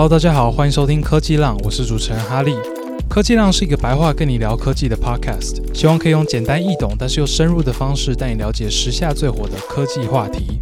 Hello，大家好，欢迎收听科技浪，我是主持人哈利。科技浪是一个白话跟你聊科技的 Podcast，希望可以用简单易懂但是又深入的方式带你了解时下最火的科技话题。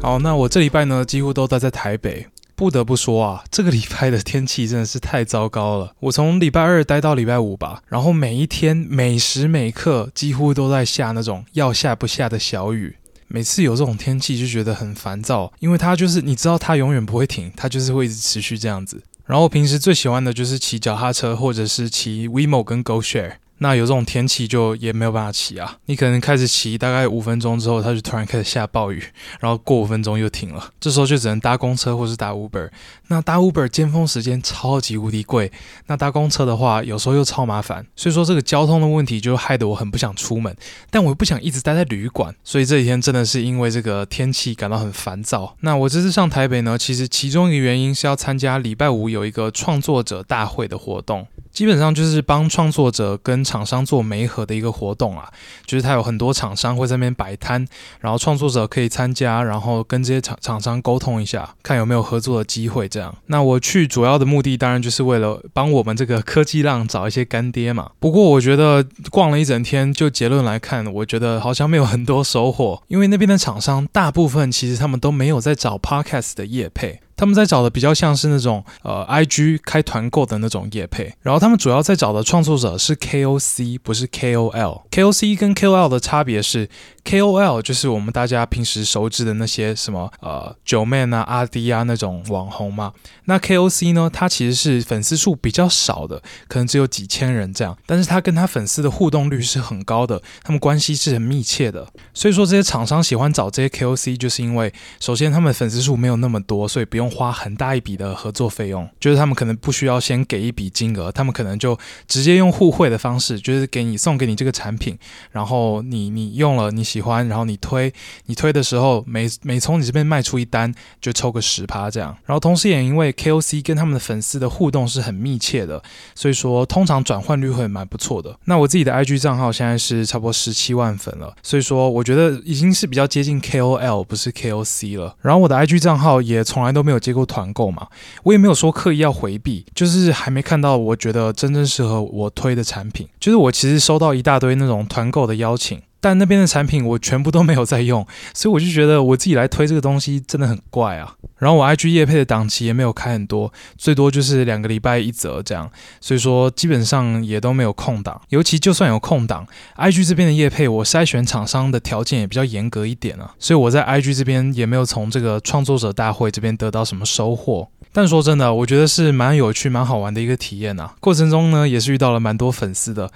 好，那我这礼拜呢几乎都待在台北。不得不说啊，这个礼拜的天气真的是太糟糕了。我从礼拜二待到礼拜五吧，然后每一天每时每刻几乎都在下那种要下不下的小雨。每次有这种天气就觉得很烦躁，因为它就是你知道它永远不会停，它就是会一直持续这样子。然后我平时最喜欢的就是骑脚踏车或者是骑 WeMo 跟 GoShare。那有这种天气就也没有办法骑啊！你可能开始骑大概五分钟之后，它就突然开始下暴雨，然后过五分钟又停了。这时候就只能搭公车或是搭 Uber。那搭 Uber 尖峰时间超级无敌贵，那搭公车的话有时候又超麻烦。所以说这个交通的问题就害得我很不想出门，但我又不想一直待在旅馆，所以这几天真的是因为这个天气感到很烦躁。那我这次上台北呢，其实其中一个原因是要参加礼拜五有一个创作者大会的活动。基本上就是帮创作者跟厂商做媒合的一个活动啊，就是他有很多厂商会在那边摆摊，然后创作者可以参加，然后跟这些厂厂商沟通一下，看有没有合作的机会。这样，那我去主要的目的当然就是为了帮我们这个科技浪找一些干爹嘛。不过我觉得逛了一整天，就结论来看，我觉得好像没有很多收获，因为那边的厂商大部分其实他们都没有在找 Podcast 的业配。他们在找的比较像是那种呃，IG 开团购的那种业配，然后他们主要在找的创作者是 KOC，不是 KOL。KOC 跟 KOL 的差别是，KOL 就是我们大家平时熟知的那些什么呃九妹啊、阿迪啊那种网红嘛。那 KOC 呢，他其实是粉丝数比较少的，可能只有几千人这样，但是他跟他粉丝的互动率是很高的，他们关系是很密切的。所以说这些厂商喜欢找这些 KOC，就是因为首先他们粉丝数没有那么多，所以不用。花很大一笔的合作费用，就是他们可能不需要先给一笔金额，他们可能就直接用互惠的方式，就是给你送给你这个产品，然后你你用了你喜喜欢，然后你推你推的时候，每每从你这边卖出一单就抽个十趴这样，然后同时也因为 KOC 跟他们的粉丝的互动是很密切的，所以说通常转换率会蛮不错的。那我自己的 IG 账号现在是差不多十七万粉了，所以说我觉得已经是比较接近 KOL 不是 KOC 了。然后我的 IG 账号也从来都没有。接过团购嘛，我也没有说刻意要回避，就是还没看到我觉得真正适合我推的产品。就是我其实收到一大堆那种团购的邀请。但那边的产品我全部都没有在用，所以我就觉得我自己来推这个东西真的很怪啊。然后我 IG 业配的档期也没有开很多，最多就是两个礼拜一则这样，所以说基本上也都没有空档。尤其就算有空档，IG 这边的业配我筛选厂商的条件也比较严格一点啊，所以我在 IG 这边也没有从这个创作者大会这边得到什么收获。但说真的，我觉得是蛮有趣、蛮好玩的一个体验呐。过程中呢，也是遇到了蛮多粉丝的，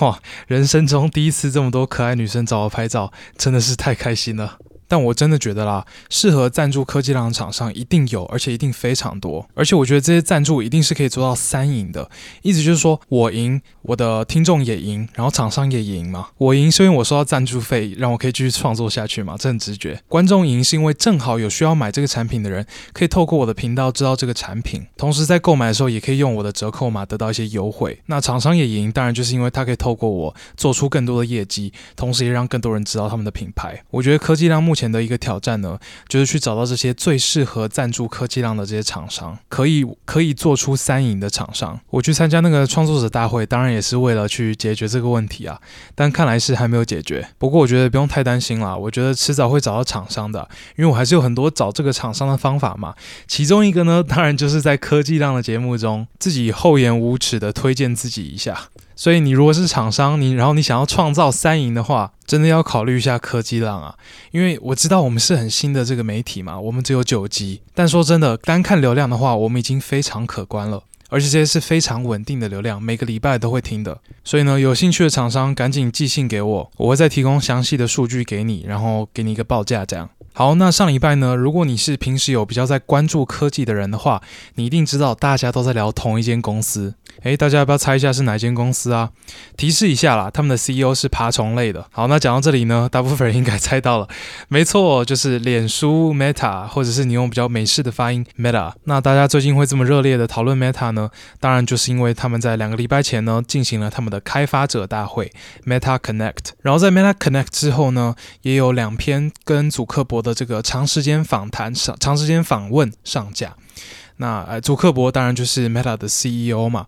哇，人生中第一次这么多可爱女生找我拍照，真的是太开心了。但我真的觉得啦，适合赞助科技量的厂商一定有，而且一定非常多。而且我觉得这些赞助一定是可以做到三赢的，意思就是说我赢，我的听众也赢，然后厂商也赢嘛。我赢是因为我收到赞助费，让我可以继续创作下去嘛，这很直觉。观众赢是因为正好有需要买这个产品的人，可以透过我的频道知道这个产品，同时在购买的时候也可以用我的折扣码得到一些优惠。那厂商也赢，当然就是因为他可以透过我做出更多的业绩，同时也让更多人知道他们的品牌。我觉得科技量目前的一个挑战呢，就是去找到这些最适合赞助科技浪的这些厂商，可以可以做出三赢的厂商。我去参加那个创作者大会，当然也是为了去解决这个问题啊，但看来是还没有解决。不过我觉得不用太担心啦，我觉得迟早会找到厂商的，因为我还是有很多找这个厂商的方法嘛。其中一个呢，当然就是在科技浪的节目中，自己厚颜无耻的推荐自己一下。所以你如果是厂商，你然后你想要创造三赢的话，真的要考虑一下科技浪啊，因为我知道我们是很新的这个媒体嘛，我们只有九集，但说真的，单看流量的话，我们已经非常可观了，而且这些是非常稳定的流量，每个礼拜都会听的。所以呢，有兴趣的厂商赶紧寄信给我，我会再提供详细的数据给你，然后给你一个报价这样。好，那上礼拜呢，如果你是平时有比较在关注科技的人的话，你一定知道大家都在聊同一间公司。诶，大家要不要猜一下是哪间公司啊？提示一下啦，他们的 CEO 是爬虫类的。好，那讲到这里呢，大部分人应该猜到了，没错，就是脸书 Meta，或者是你用比较美式的发音 Meta。那大家最近会这么热烈的讨论 Meta 呢？当然就是因为他们在两个礼拜前呢进行了他们的开发者大会 Meta Connect，然后在 Meta Connect 之后呢，也有两篇跟祖克伯的这个长时间访谈上长时间访问上架。那呃，祖克伯当然就是 Meta 的 CEO 嘛。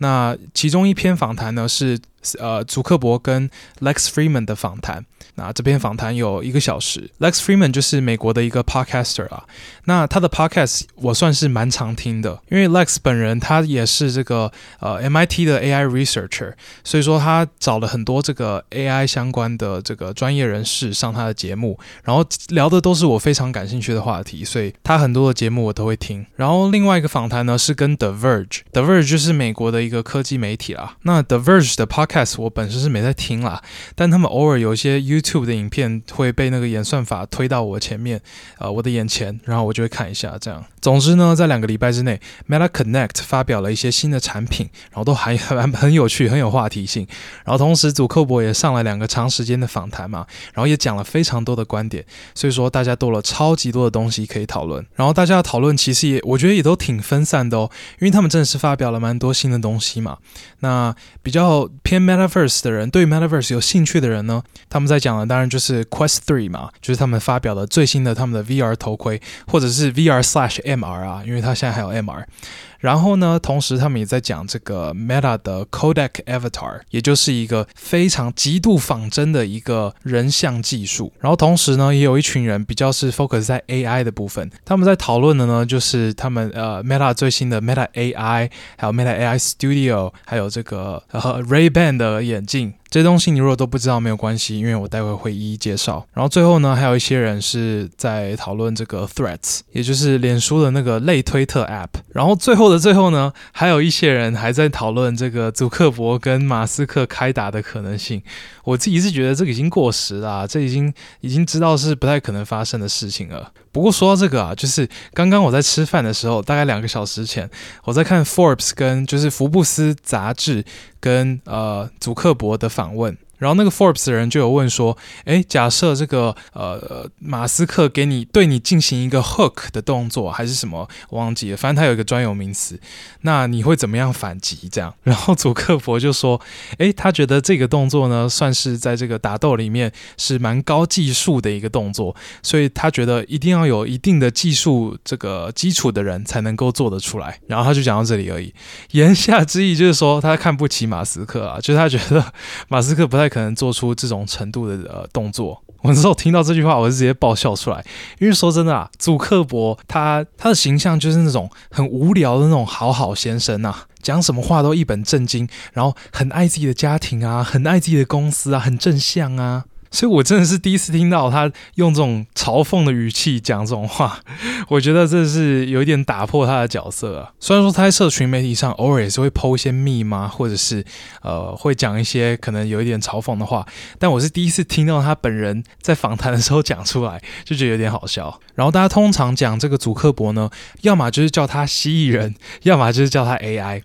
那其中一篇访谈呢是呃，祖克伯跟 Lex Fridman 的访谈。那这篇访谈有一个小时，Lex Fridman 就是美国的一个 podcaster 啊。那他的 podcast 我算是蛮常听的，因为 Lex 本人他也是这个呃 MIT 的 AI researcher，所以说他找了很多这个 AI 相关的这个专业人士上他的节目，然后聊的都是我非常感兴趣的话题，所以他很多的节目我都会听。然后另外一个访谈呢是跟 The Verge，The Verge 就是美国的一一个科技媒体啦。那 The Verge 的 podcast 我本身是没在听啦，但他们偶尔有一些 YouTube 的影片会被那个演算法推到我前面，呃，我的眼前，然后我就会看一下这样。总之呢，在两个礼拜之内，Meta Connect 发表了一些新的产品，然后都还 很很有趣，很有话题性。然后同时，祖克伯也上了两个长时间的访谈嘛，然后也讲了非常多的观点，所以说大家多了超级多的东西可以讨论。然后大家的讨论其实也，我觉得也都挺分散的哦，因为他们真的是发表了蛮多新的东西西嘛。那比较偏 Metaverse 的人，对 Metaverse 有兴趣的人呢，他们在讲的。当然就是 Quest Three 嘛，就是他们发表的最新的他们的 VR 头盔，或者是 VR slash MR 啊，因为它现在还有 MR。然后呢，同时他们也在讲这个 Meta 的 Codec Avatar，也就是一个非常极度仿真的一个人像技术。然后同时呢，也有一群人比较是 focus 在 AI 的部分，他们在讨论的呢，就是他们呃 Meta 最新的 Meta AI，还有 Meta AI Studio，还有这个呃 Ray-Ban 的眼镜。这些东西你如果都不知道没有关系，因为我待会会一一介绍。然后最后呢，还有一些人是在讨论这个 Threads，也就是脸书的那个类推特 App。然后最后的最后呢，还有一些人还在讨论这个祖克伯跟马斯克开打的可能性。我自己是觉得这个已经过时了，这已经已经知道是不太可能发生的事情了。不过说到这个啊，就是刚刚我在吃饭的时候，大概两个小时前，我在看 Forbes 跟就是福布斯杂志跟呃祖克伯的访问。然后那个 Forbes 人就有问说，诶，假设这个呃马斯克给你对你进行一个 hook 的动作，还是什么，忘记了，反正他有一个专有名词，那你会怎么样反击？这样，然后祖克伯就说，诶，他觉得这个动作呢，算是在这个打斗里面是蛮高技术的一个动作，所以他觉得一定要有一定的技术这个基础的人才能够做得出来。然后他就讲到这里而已，言下之意就是说他看不起马斯克啊，就是他觉得马斯克不太。可能做出这种程度的呃动作，我那时候听到这句话，我就直接爆笑出来。因为说真的啊，祖克伯他他的形象就是那种很无聊的那种好好先生啊，讲什么话都一本正经，然后很爱自己的家庭啊，很爱自己的公司啊，很正向啊。所以，我真的是第一次听到他用这种嘲讽的语气讲这种话，我觉得这是有一点打破他的角色啊。虽然说他在社群媒体上偶尔也是会 po 一些 meme，或者是呃会讲一些可能有一点嘲讽的话，但我是第一次听到他本人在访谈的时候讲出来，就觉得有点好笑。然后大家通常讲这个祖克伯呢，要么就是叫他蜥蜴人，要么就是叫他 AI。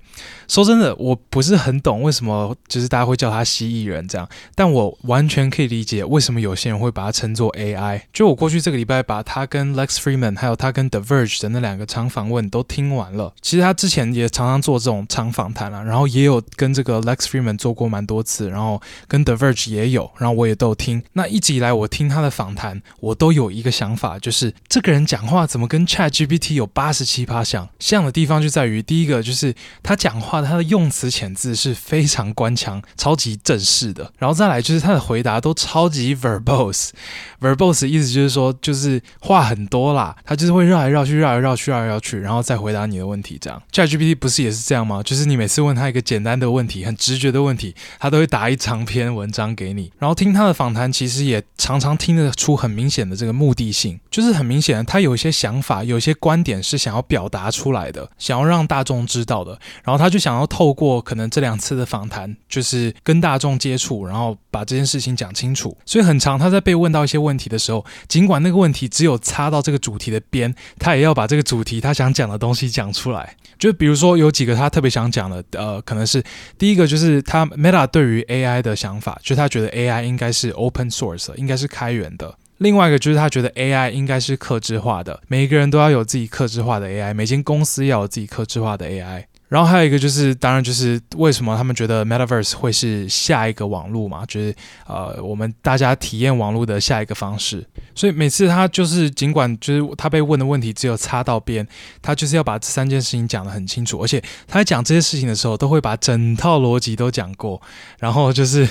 说真的，我不是很懂为什么就是大家会叫他蜥蜴人这样，但我完全可以理解为什么有些人会把它称作 AI。就我过去这个礼拜把他跟 Lex Fridman 还有他跟 The Verge 的那两个长访问都听完了。其实他之前也常常做这种长访谈啊，然后也有跟这个 Lex Fridman 做过蛮多次，然后跟 The Verge 也有，然后我也都有听。那一直以来我听他的访谈，我都有一个想法，就是这个人讲话怎么跟 ChatGPT 有八十七趴像？像的地方就在于第一个就是他讲话。他的用词遣字是非常官腔、超级正式的，然后再来就是他的回答都超超级 verbose，verbose 意思就是说就是话很多啦，他就是会绕来绕去、绕来绕去、绕来绕去，然后再回答你的问题。这样，ChatGPT 不是也是这样吗？就是你每次问他一个简单的问题、很直觉的问题，他都会打一长篇文章给你。然后听他的访谈，其实也常常听得出很明显的这个目的性，就是很明显的他有一些想法、有一些观点是想要表达出来的，想要让大众知道的，然后他就。想要透过可能这两次的访谈，就是跟大众接触，然后把这件事情讲清楚，所以很长他在被问到一些问题的时候，尽管那个问题只有插到这个主题的边，他也要把这个主题他想讲的东西讲出来。就比如说有几个他特别想讲的，呃，可能是第一个就是他 Meta 对于 AI 的想法，就他觉得 AI 应该是 open source，应该是开源的。另外一个就是他觉得 AI 应该是克制化的，每一个人都要有自己克制化的 AI，每间公司要有自己克制化的 AI。然后还有一个就是，当然就是为什么他们觉得 Metaverse 会是下一个网络嘛，就是呃，我们大家体验网络的下一个方式。所以每次他就是，尽管就是他被问的问题只有插到边，他就是要把这三件事情讲得很清楚，而且他在讲这些事情的时候，都会把整套逻辑都讲过。然后就是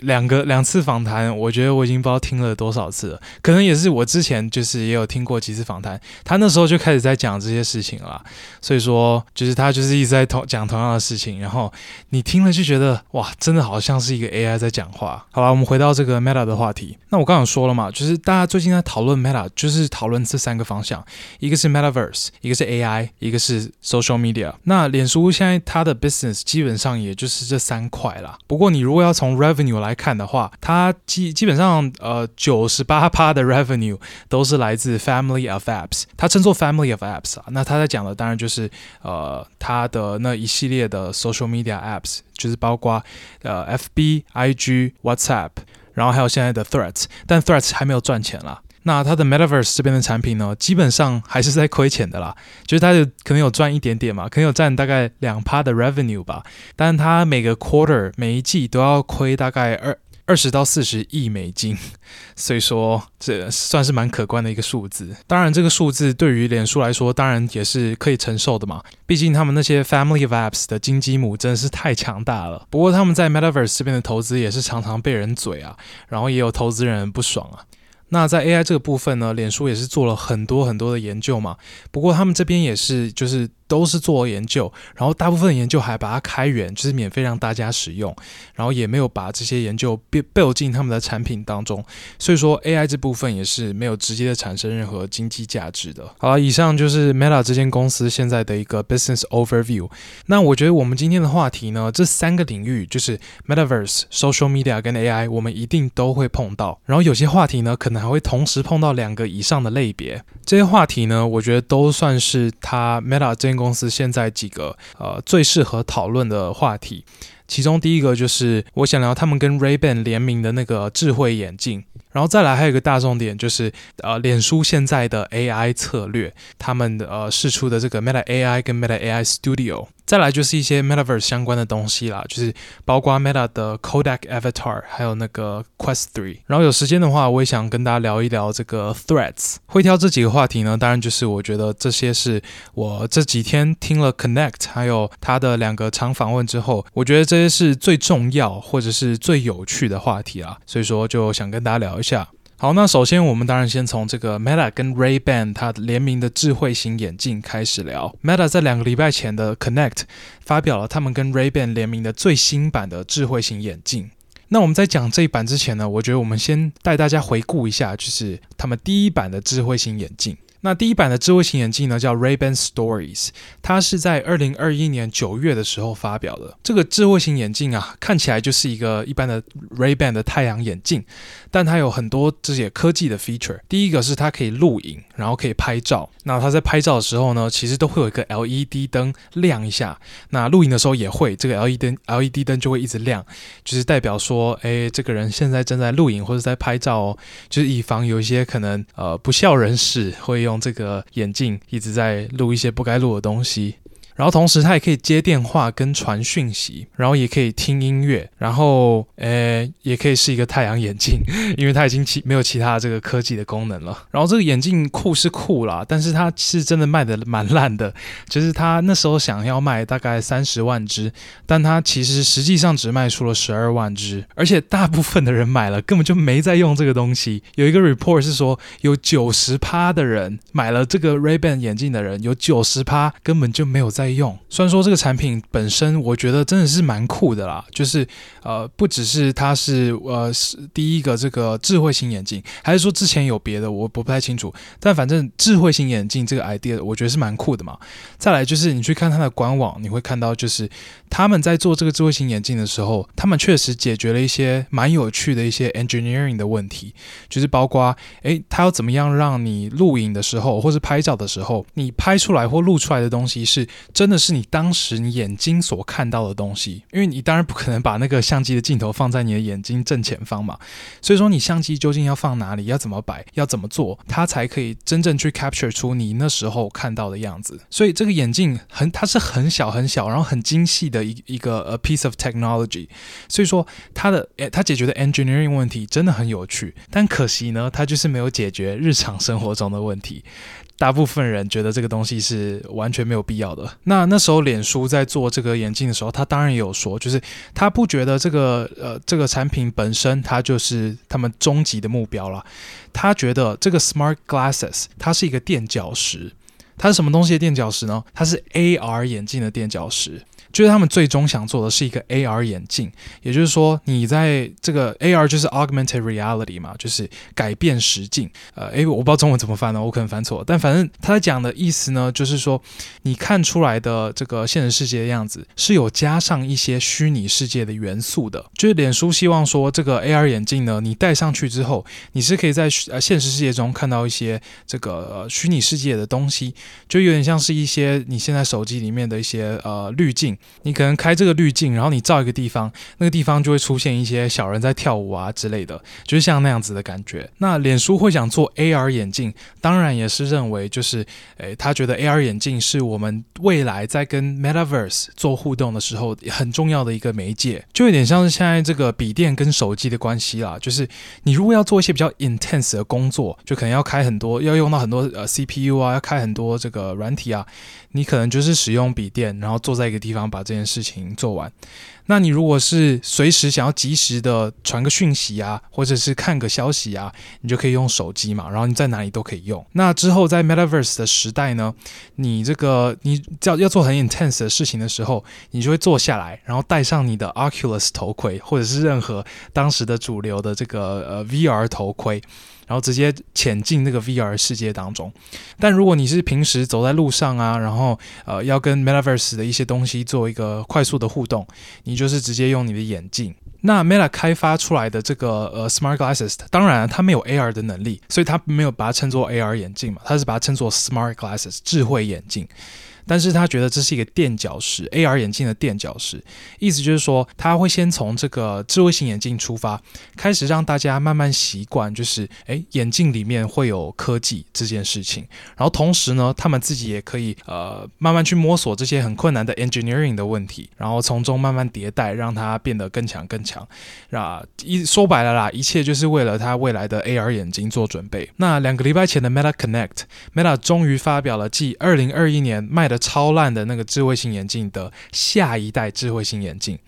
两个两次访谈，我觉得我已经不知道听了多少次了，可能也是我之前就是也有听过几次访谈，他那时候就开始在讲这些事情了。所以说，就是他就是。一直在同讲同样的事情，然后你听了就觉得哇，真的好像是一个 AI 在讲话。好吧，我们回到这个 Meta 的话题。那我刚刚说了嘛，就是大家最近在讨论 Meta，就是讨论这三个方向，一个是 Metaverse，一个是 AI，一个是 Social Media。那脸书现在它的 business 基本上也就是这三块啦。不过你如果要从 revenue 来看的话，它基基本上呃九十八趴的 revenue 都是来自 Family of Apps，它称作 Family of Apps 啊。那它在讲的当然就是呃它。的那一系列的 social media apps，就是包括呃 FB、IG、WhatsApp，然后还有现在的 Threats，但 Threats 还没有赚钱啦。那它的 Metaverse 这边的产品呢，基本上还是在亏钱的啦，就是它有可能有赚一点点嘛，可能有占大概两趴的 revenue 吧，但它每个 quarter 每一季都要亏大概二。二十到四十亿美金，所以说这算是蛮可观的一个数字。当然，这个数字对于脸书来说，当然也是可以承受的嘛。毕竟他们那些 Family of Apps 的金鸡母真的是太强大了。不过他们在 Metaverse 这边的投资也是常常被人嘴啊，然后也有投资人不爽啊。那在 AI 这个部分呢，脸书也是做了很多很多的研究嘛。不过他们这边也是就是。都是做研究，然后大部分研究还把它开源，就是免费让大家使用，然后也没有把这些研究 build 进他们的产品当中，所以说 AI 这部分也是没有直接的产生任何经济价值的。好了，以上就是 Meta 这间公司现在的一个 business overview。那我觉得我们今天的话题呢，这三个领域就是 Metaverse、Social Media 跟 AI，我们一定都会碰到。然后有些话题呢，可能还会同时碰到两个以上的类别。这些话题呢，我觉得都算是它 Meta 这间公司现在几个呃最适合讨论的话题，其中第一个就是我想聊他们跟 Ray-Ban 联名的那个智慧眼镜。然后再来还有一个大重点，就是呃，脸书现在的 AI 策略，他们呃试出的这个 Meta AI 跟 Meta AI Studio，再来就是一些 Metaverse 相关的东西啦，就是包括 Meta 的 Kodak Avatar，还有那个 Quest Three。然后有时间的话，我也想跟大家聊一聊这个 Threads。会挑这几个话题呢，当然就是我觉得这些是我这几天听了 Connect 还有他的两个长访问之后，我觉得这些是最重要或者是最有趣的话题啦，所以说就想跟大家聊。一下，好，那首先我们当然先从这个 Meta 跟 Ray-Ban 它联名的智慧型眼镜开始聊。Meta 在两个礼拜前的 Connect 发表了他们跟 Ray-Ban 联名的最新版的智慧型眼镜。那我们在讲这一版之前呢，我觉得我们先带大家回顾一下，就是他们第一版的智慧型眼镜。那第一版的智慧型眼镜呢，叫 Ray-Ban Stories，它是在二零二一年九月的时候发表的。这个智慧型眼镜啊，看起来就是一个一般的 Ray-Ban 的太阳眼镜，但它有很多这些科技的 feature。第一个是它可以录影，然后可以拍照。那它在拍照的时候呢，其实都会有一个 LED 灯亮一下。那录影的时候也会，这个 LED LED 灯就会一直亮，就是代表说，哎，这个人现在正在录影或者在拍照哦，就是以防有一些可能呃不肖人士会用。用这个眼镜一直在录一些不该录的东西。然后同时，它也可以接电话跟传讯息，然后也可以听音乐，然后呃，也可以是一个太阳眼镜，因为它已经其没有其他这个科技的功能了。然后这个眼镜酷是酷啦，但是它是真的卖的蛮烂的，就是它那时候想要卖大概三十万只，但它其实实际上只卖出了十二万只，而且大部分的人买了根本就没在用这个东西。有一个 report 是说，有九十趴的人买了这个 Ray-Ban 眼镜的人，有九十趴根本就没有在用。虽然说这个产品本身，我觉得真的是蛮酷的啦，就是呃，不只是它是呃是第一个这个智慧型眼镜，还是说之前有别的，我不太清楚。但反正智慧型眼镜这个 idea，我觉得是蛮酷的嘛。再来就是你去看它的官网，你会看到就是他们在做这个智慧型眼镜的时候，他们确实解决了一些蛮有趣的一些 engineering 的问题，就是包括诶，他要怎么样让你录影的时候，或是拍照的时候，你拍出来或录出来的东西是真的是你当时你眼睛所看到的东西，因为你当然不可能把那个相机的镜头放在你的眼睛正前方嘛，所以说你相机究竟要放哪里，要怎么摆，要怎么做，它才可以真正去 capture 出你那时候看到的样子。所以这个眼镜很，它是很小很小，然后很精细的一一个 a piece of technology。所以说它的诶，它解决的 engineering 问题真的很有趣，但可惜呢，它就是没有解决日常生活中的问题。大部分人觉得这个东西是完全没有必要的。那那时候，脸书在做这个眼镜的时候，他当然也有说，就是他不觉得这个呃这个产品本身它就是他们终极的目标了。他觉得这个 Smart Glasses 它是一个垫脚石，它是什么东西的垫脚石呢？它是 AR 眼镜的垫脚石。就是他们最终想做的是一个 AR 眼镜，也就是说，你在这个 AR 就是 Augmented Reality 嘛，就是改变实境。呃，诶，我不知道中文怎么翻呢，我可能翻错。但反正他在讲的意思呢，就是说，你看出来的这个现实世界的样子是有加上一些虚拟世界的元素的。就是脸书希望说，这个 AR 眼镜呢，你戴上去之后，你是可以在呃现实世界中看到一些这个虚拟世界的东西，就有点像是一些你现在手机里面的一些呃滤镜。你可能开这个滤镜，然后你照一个地方，那个地方就会出现一些小人在跳舞啊之类的，就是像那样子的感觉。那脸书会想做 AR 眼镜，当然也是认为就是，诶，他觉得 AR 眼镜是我们未来在跟 Metaverse 做互动的时候很重要的一个媒介，就有点像是现在这个笔电跟手机的关系啦。就是你如果要做一些比较 intense 的工作，就可能要开很多，要用到很多呃 CPU 啊，要开很多这个软体啊。你可能就是使用笔电，然后坐在一个地方把这件事情做完。那你如果是随时想要及时的传个讯息啊，或者是看个消息啊，你就可以用手机嘛，然后你在哪里都可以用。那之后在 Metaverse 的时代呢，你这个你要要做很 intense 的事情的时候，你就会坐下来，然后戴上你的 Oculus 头盔，或者是任何当时的主流的这个呃 VR 头盔。然后直接潜进那个 VR 世界当中，但如果你是平时走在路上啊，然后呃要跟 Metaverse 的一些东西做一个快速的互动，你就是直接用你的眼镜。那 Meta 开发出来的这个呃 Smart Glasses，当然它没有 AR 的能力，所以它没有把它称作 AR 眼镜嘛，它是把它称作 Smart Glasses 智慧眼镜。但是他觉得这是一个垫脚石，AR 眼镜的垫脚石，意思就是说他会先从这个智慧型眼镜出发，开始让大家慢慢习惯，就是诶眼镜里面会有科技这件事情，然后同时呢，他们自己也可以呃慢慢去摸索这些很困难的 engineering 的问题，然后从中慢慢迭代，让它变得更强更强。啊，一说白了啦，一切就是为了他未来的 AR 眼镜做准备。那两个礼拜前的 Meta Connect，Meta 终于发表了继二零二一年卖的超烂的那个智慧型眼镜的下一代智慧型眼镜。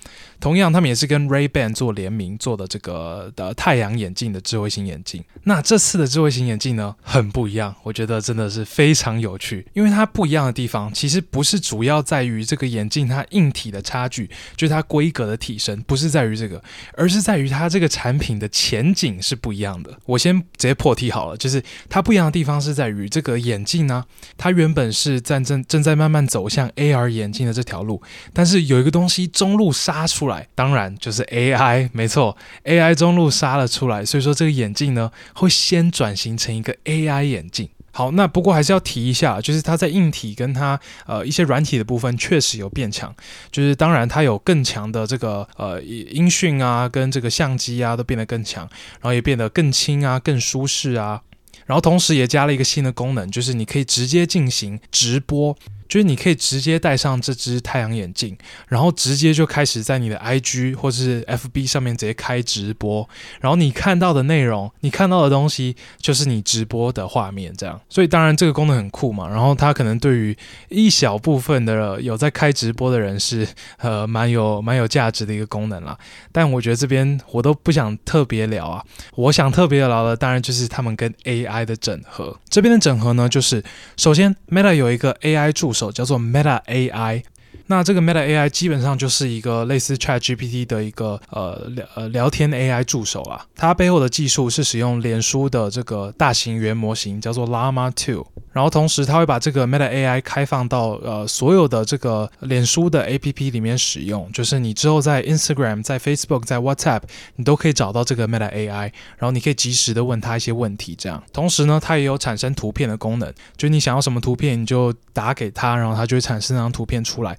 同样，他们也是跟 Ray-Ban 做联名做的这个的太阳眼镜的智慧型眼镜。那这次的智慧型眼镜呢，很不一样，我觉得真的是非常有趣。因为它不一样的地方，其实不是主要在于这个眼镜它硬体的差距，就是它规格的提升，不是在于这个，而是在于它这个产品的前景是不一样的。我先直接破题好了，就是它不一样的地方是在于这个眼镜呢，它原本是正正正在慢慢走向 AR 眼镜的这条路，但是有一个东西中路杀出来。当然就是 AI，没错，AI 中路杀了出来，所以说这个眼镜呢会先转型成一个 AI 眼镜。好，那不过还是要提一下，就是它在硬体跟它呃一些软体的部分确实有变强，就是当然它有更强的这个呃音讯啊，跟这个相机啊都变得更强，然后也变得更轻啊，更舒适啊，然后同时也加了一个新的功能，就是你可以直接进行直播。就是你可以直接戴上这只太阳眼镜，然后直接就开始在你的 IG 或是 FB 上面直接开直播，然后你看到的内容，你看到的东西就是你直播的画面，这样。所以当然这个功能很酷嘛，然后它可能对于一小部分的有在开直播的人是呃蛮有蛮有价值的一个功能啦。但我觉得这边我都不想特别聊啊，我想特别聊的当然就是他们跟 AI 的整合。这边的整合呢，就是首先 Meta 有一个 AI 助手。叫做 Meta AI。那这个 Meta AI 基本上就是一个类似 Chat GPT 的一个呃聊呃聊天 AI 助手啊，它背后的技术是使用脸书的这个大型语言模型，叫做 Llama 2。然后同时，它会把这个 Meta AI 开放到呃所有的这个脸书的 APP 里面使用，就是你之后在 Instagram、在 Facebook、在 WhatsApp，你都可以找到这个 Meta AI，然后你可以及时的问他一些问题，这样。同时呢，它也有产生图片的功能，就你想要什么图片，你就打给他，然后它就会产生那张图片出来。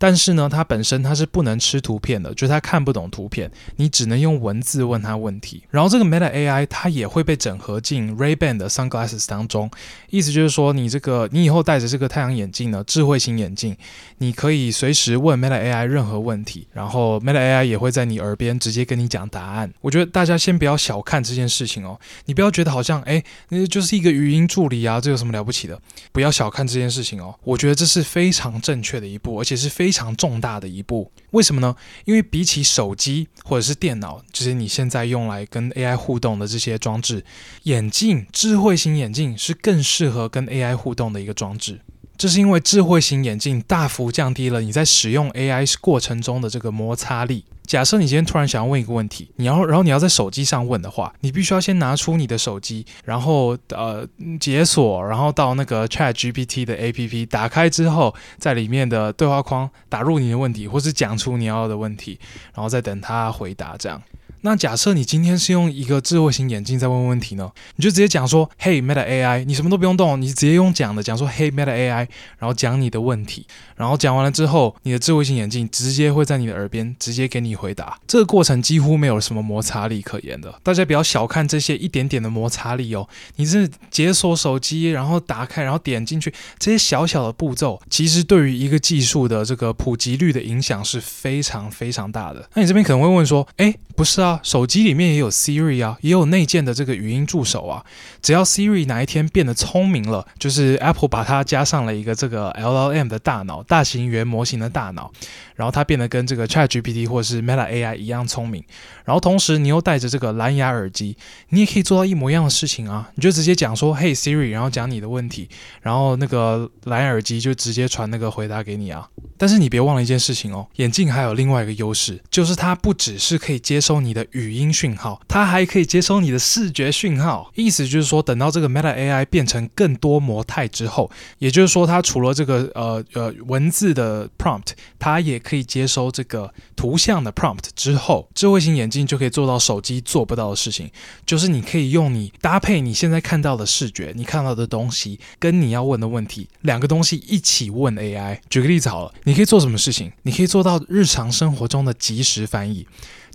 但是呢，它本身它是不能吃图片的，就是它看不懂图片，你只能用文字问它问题。然后这个 Meta AI 它也会被整合进 Ray-Ban 的 Sunglasses 当中，意思就是说，你这个你以后戴着这个太阳眼镜呢，智慧型眼镜，你可以随时问 Meta AI 任何问题，然后 Meta AI 也会在你耳边直接跟你讲答案。我觉得大家先不要小看这件事情哦，你不要觉得好像诶，那就是一个语音助理啊，这有什么了不起的？不要小看这件事情哦，我觉得这是非常正确的一步，而且是非。非常重大的一步，为什么呢？因为比起手机或者是电脑，就是你现在用来跟 AI 互动的这些装置，眼镜，智慧型眼镜是更适合跟 AI 互动的一个装置。这是因为智慧型眼镜大幅降低了你在使用 AI 过程中的这个摩擦力。假设你今天突然想要问一个问题，你要，然后你要在手机上问的话，你必须要先拿出你的手机，然后呃解锁，然后到那个 ChatGPT 的 APP 打开之后，在里面的对话框打入你的问题，或是讲出你要的问题，然后再等他回答这样。那假设你今天是用一个智慧型眼镜在问问题呢？你就直接讲说：“Hey Meta AI”，你什么都不用动，你直接用讲的讲说：“Hey Meta AI”，然后讲你的问题，然后讲完了之后，你的智慧型眼镜直接会在你的耳边直接给你回答。这个过程几乎没有什么摩擦力可言的，大家不要小看这些一点点的摩擦力哦。你是解锁手机，然后打开，然后点进去，这些小小的步骤，其实对于一个技术的这个普及率的影响是非常非常大的。那你这边可能会问说：“诶，不是啊？”手机里面也有 Siri 啊，也有内建的这个语音助手啊。只要 Siri 哪一天变得聪明了，就是 Apple 把它加上了一个这个 LLM 的大脑，大型原模型的大脑，然后它变得跟这个 ChatGPT 或者是 Meta AI 一样聪明。然后同时你又戴着这个蓝牙耳机，你也可以做到一模一样的事情啊。你就直接讲说 Hey Siri，然后讲你的问题，然后那个蓝牙耳机就直接传那个回答给你啊。但是你别忘了一件事情哦，眼镜还有另外一个优势，就是它不只是可以接收你的语音讯号，它还可以接收你的视觉讯号。意思就是说，等到这个 Meta AI 变成更多模态之后，也就是说，它除了这个呃呃文字的 prompt，它也可以接收这个图像的 prompt 之后，智慧型眼镜就可以做到手机做不到的事情，就是你可以用你搭配你现在看到的视觉，你看到的东西跟你要问的问题，两个东西一起问 AI。举个例子好了。你可以做什么事情？你可以做到日常生活中的即时翻译。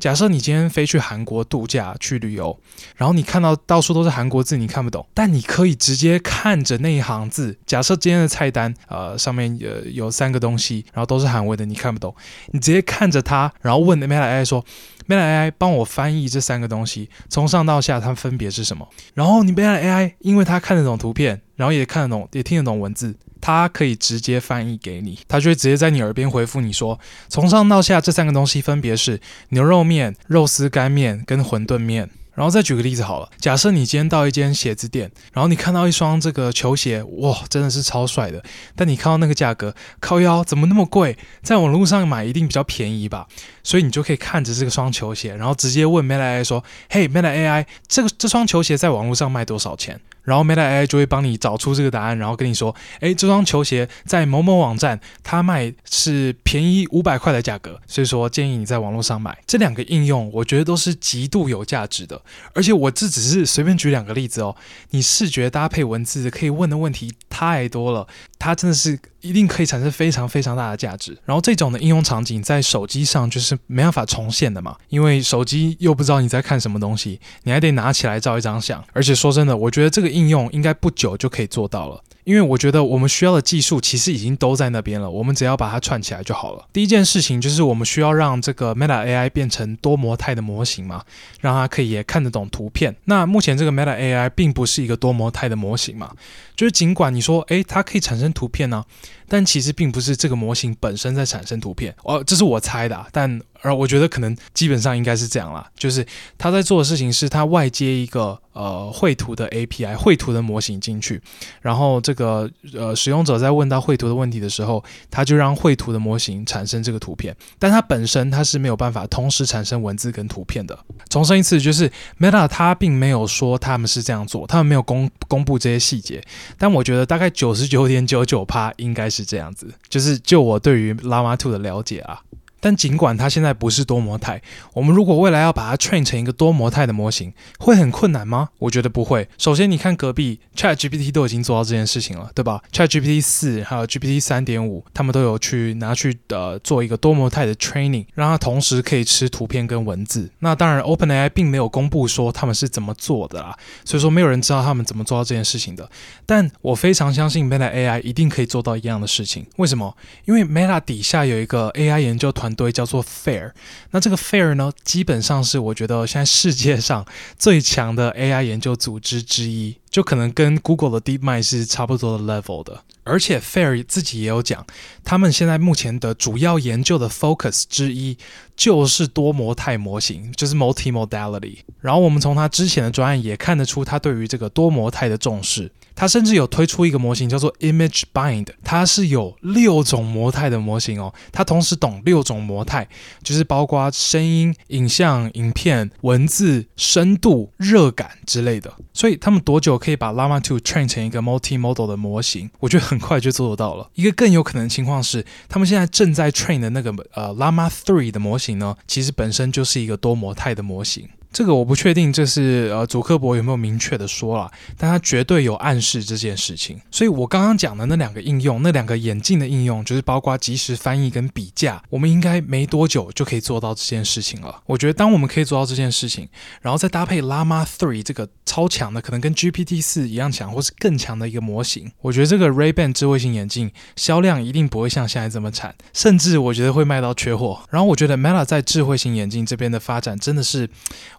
假设你今天飞去韩国度假去旅游，然后你看到到处都是韩国字，你看不懂，但你可以直接看着那一行字。假设今天的菜单，呃，上面有有三个东西，然后都是韩文的，你看不懂，你直接看着它，然后问 Meta AI 说：“Meta AI，帮我翻译这三个东西，从上到下它分别是什么？”然后你 Meta AI，因为它看得懂图片，然后也看得懂，也听得懂文字。它可以直接翻译给你，它就会直接在你耳边回复你说，从上到下这三个东西分别是牛肉面、肉丝干面跟馄饨面。然后再举个例子好了，假设你今天到一间鞋子店，然后你看到一双这个球鞋，哇，真的是超帅的，但你看到那个价格，靠腰怎么那么贵？在网络上买一定比较便宜吧？所以你就可以看着这个双球鞋，然后直接问 Meta AI 说，嘿，Meta AI，这个这双球鞋在网络上卖多少钱？然后 Meta AI 就会帮你找出这个答案，然后跟你说：“哎，这双球鞋在某某网站，它卖是便宜五百块的价格，所以说建议你在网络上买。”这两个应用，我觉得都是极度有价值的。而且我这只是随便举两个例子哦，你视觉搭配文字可以问的问题太多了，它真的是一定可以产生非常非常大的价值。然后这种的应用场景在手机上就是没办法重现的嘛，因为手机又不知道你在看什么东西，你还得拿起来照一张相。而且说真的，我觉得这个。应用应该不久就可以做到了，因为我觉得我们需要的技术其实已经都在那边了，我们只要把它串起来就好了。第一件事情就是我们需要让这个 Meta AI 变成多模态的模型嘛，让它可以也看得懂图片。那目前这个 Meta AI 并不是一个多模态的模型嘛，就是尽管你说，诶，它可以产生图片呢、但其实并不是这个模型本身在产生图片。哦，这是我猜的，但。而我觉得可能基本上应该是这样啦，就是他在做的事情是他外接一个呃绘图的 API，绘图的模型进去，然后这个呃使用者在问到绘图的问题的时候，他就让绘图的模型产生这个图片，但它本身它是没有办法同时产生文字跟图片的。重申一次，就是 Meta 它并没有说他们是这样做，他们没有公公布这些细节，但我觉得大概九十九点九九趴应该是这样子，就是就我对于 Llama 2的了解啊。但尽管它现在不是多模态，我们如果未来要把它 train 成一个多模态的模型，会很困难吗？我觉得不会。首先，你看隔壁 ChatGPT 都已经做到这件事情了，对吧？ChatGPT 四还有 GPT 三点五，他们都有去拿去呃做一个多模态的 training，让它同时可以吃图片跟文字。那当然，OpenAI 并没有公布说他们是怎么做的啦，所以说没有人知道他们怎么做到这件事情的。但我非常相信 Meta AI 一定可以做到一样的事情。为什么？因为 Meta 底下有一个 AI 研究团。对，叫做 Fair。那这个 Fair 呢，基本上是我觉得现在世界上最强的 AI 研究组织之一，就可能跟 Google 的 DeepMind 是差不多的 level 的。而且 Fair 自己也有讲，他们现在目前的主要研究的 focus 之一就是多模态模型，就是 multimodality。然后我们从他之前的专案也看得出，他对于这个多模态的重视。它甚至有推出一个模型叫做 Image Bind，它是有六种模态的模型哦，它同时懂六种模态，就是包括声音、影像、影片、文字、深度、热感之类的。所以他们多久可以把 Llama 2 train 成一个 multimodal 的模型？我觉得很快就做得到了。一个更有可能的情况是，他们现在正在 train 的那个呃 Llama 3的模型呢，其实本身就是一个多模态的模型。这个我不确定，这是呃祖克伯有没有明确的说了，但他绝对有暗示这件事情。所以我刚刚讲的那两个应用，那两个眼镜的应用，就是包括即时翻译跟比价，我们应该没多久就可以做到这件事情了。我觉得当我们可以做到这件事情，然后再搭配 Llama 3这个超强的，可能跟 GPT 四一样强，或是更强的一个模型，我觉得这个 Ray-Ban 智慧型眼镜销量一定不会像现在这么惨，甚至我觉得会卖到缺货。然后我觉得 Meta 在智慧型眼镜这边的发展真的是。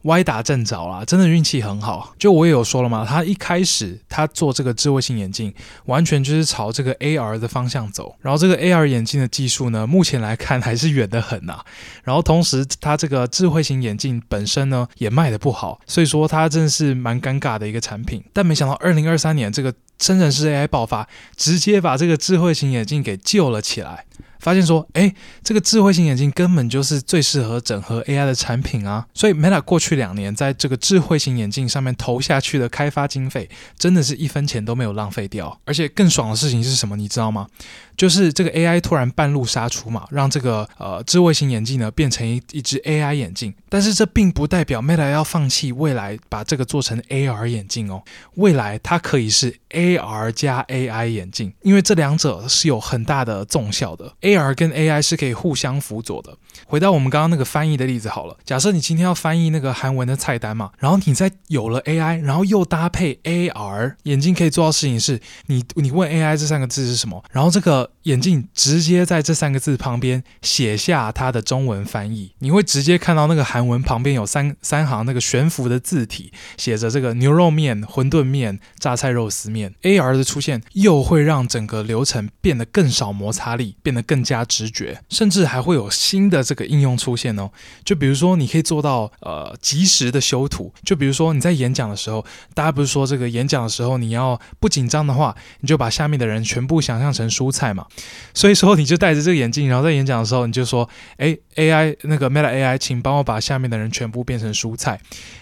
歪打正着啦，真的运气很好。就我也有说了嘛，他一开始他做这个智慧型眼镜，完全就是朝这个 AR 的方向走。然后这个 AR 眼镜的技术呢，目前来看还是远得很呐。然后同时，他这个智慧型眼镜本身呢，也卖得不好，所以说它真的是蛮尴尬的一个产品。但没想到二零二三年这个生成式 AI 爆发，直接把这个智慧型眼镜给救了起来。发现说，哎，这个智慧型眼镜根本就是最适合整合 AI 的产品啊！所以 Meta 过去两年在这个智慧型眼镜上面投下去的开发经费，真的是一分钱都没有浪费掉。而且更爽的事情是什么？你知道吗？就是这个 AI 突然半路杀出嘛，让这个呃智慧型眼镜呢变成一一只 AI 眼镜。但是这并不代表 Meta 要放弃未来把这个做成 AR 眼镜哦。未来它可以是 AR 加 AI 眼镜，因为这两者是有很大的综效的。AR 跟 AI 是可以互相辅佐的。回到我们刚刚那个翻译的例子好了，假设你今天要翻译那个韩文的菜单嘛，然后你在有了 AI，然后又搭配 AR 眼镜，可以做到事情是，你你问 AI 这三个字是什么，然后这个眼镜直接在这三个字旁边写下它的中文翻译，你会直接看到那个韩文旁边有三三行那个悬浮的字体，写着这个牛肉面、馄饨面、榨菜肉丝面。AR 的出现又会让整个流程变得更少摩擦力，变得更更加直觉，甚至还会有新的这个应用出现哦。就比如说，你可以做到呃及时的修图。就比如说你在演讲的时候，大家不是说这个演讲的时候你要不紧张的话，你就把下面的人全部想象成蔬菜嘛。所以说你就戴着这个眼镜，然后在演讲的时候你就说，哎，AI 那个 Meta AI，请帮我把下面的人全部变成蔬菜。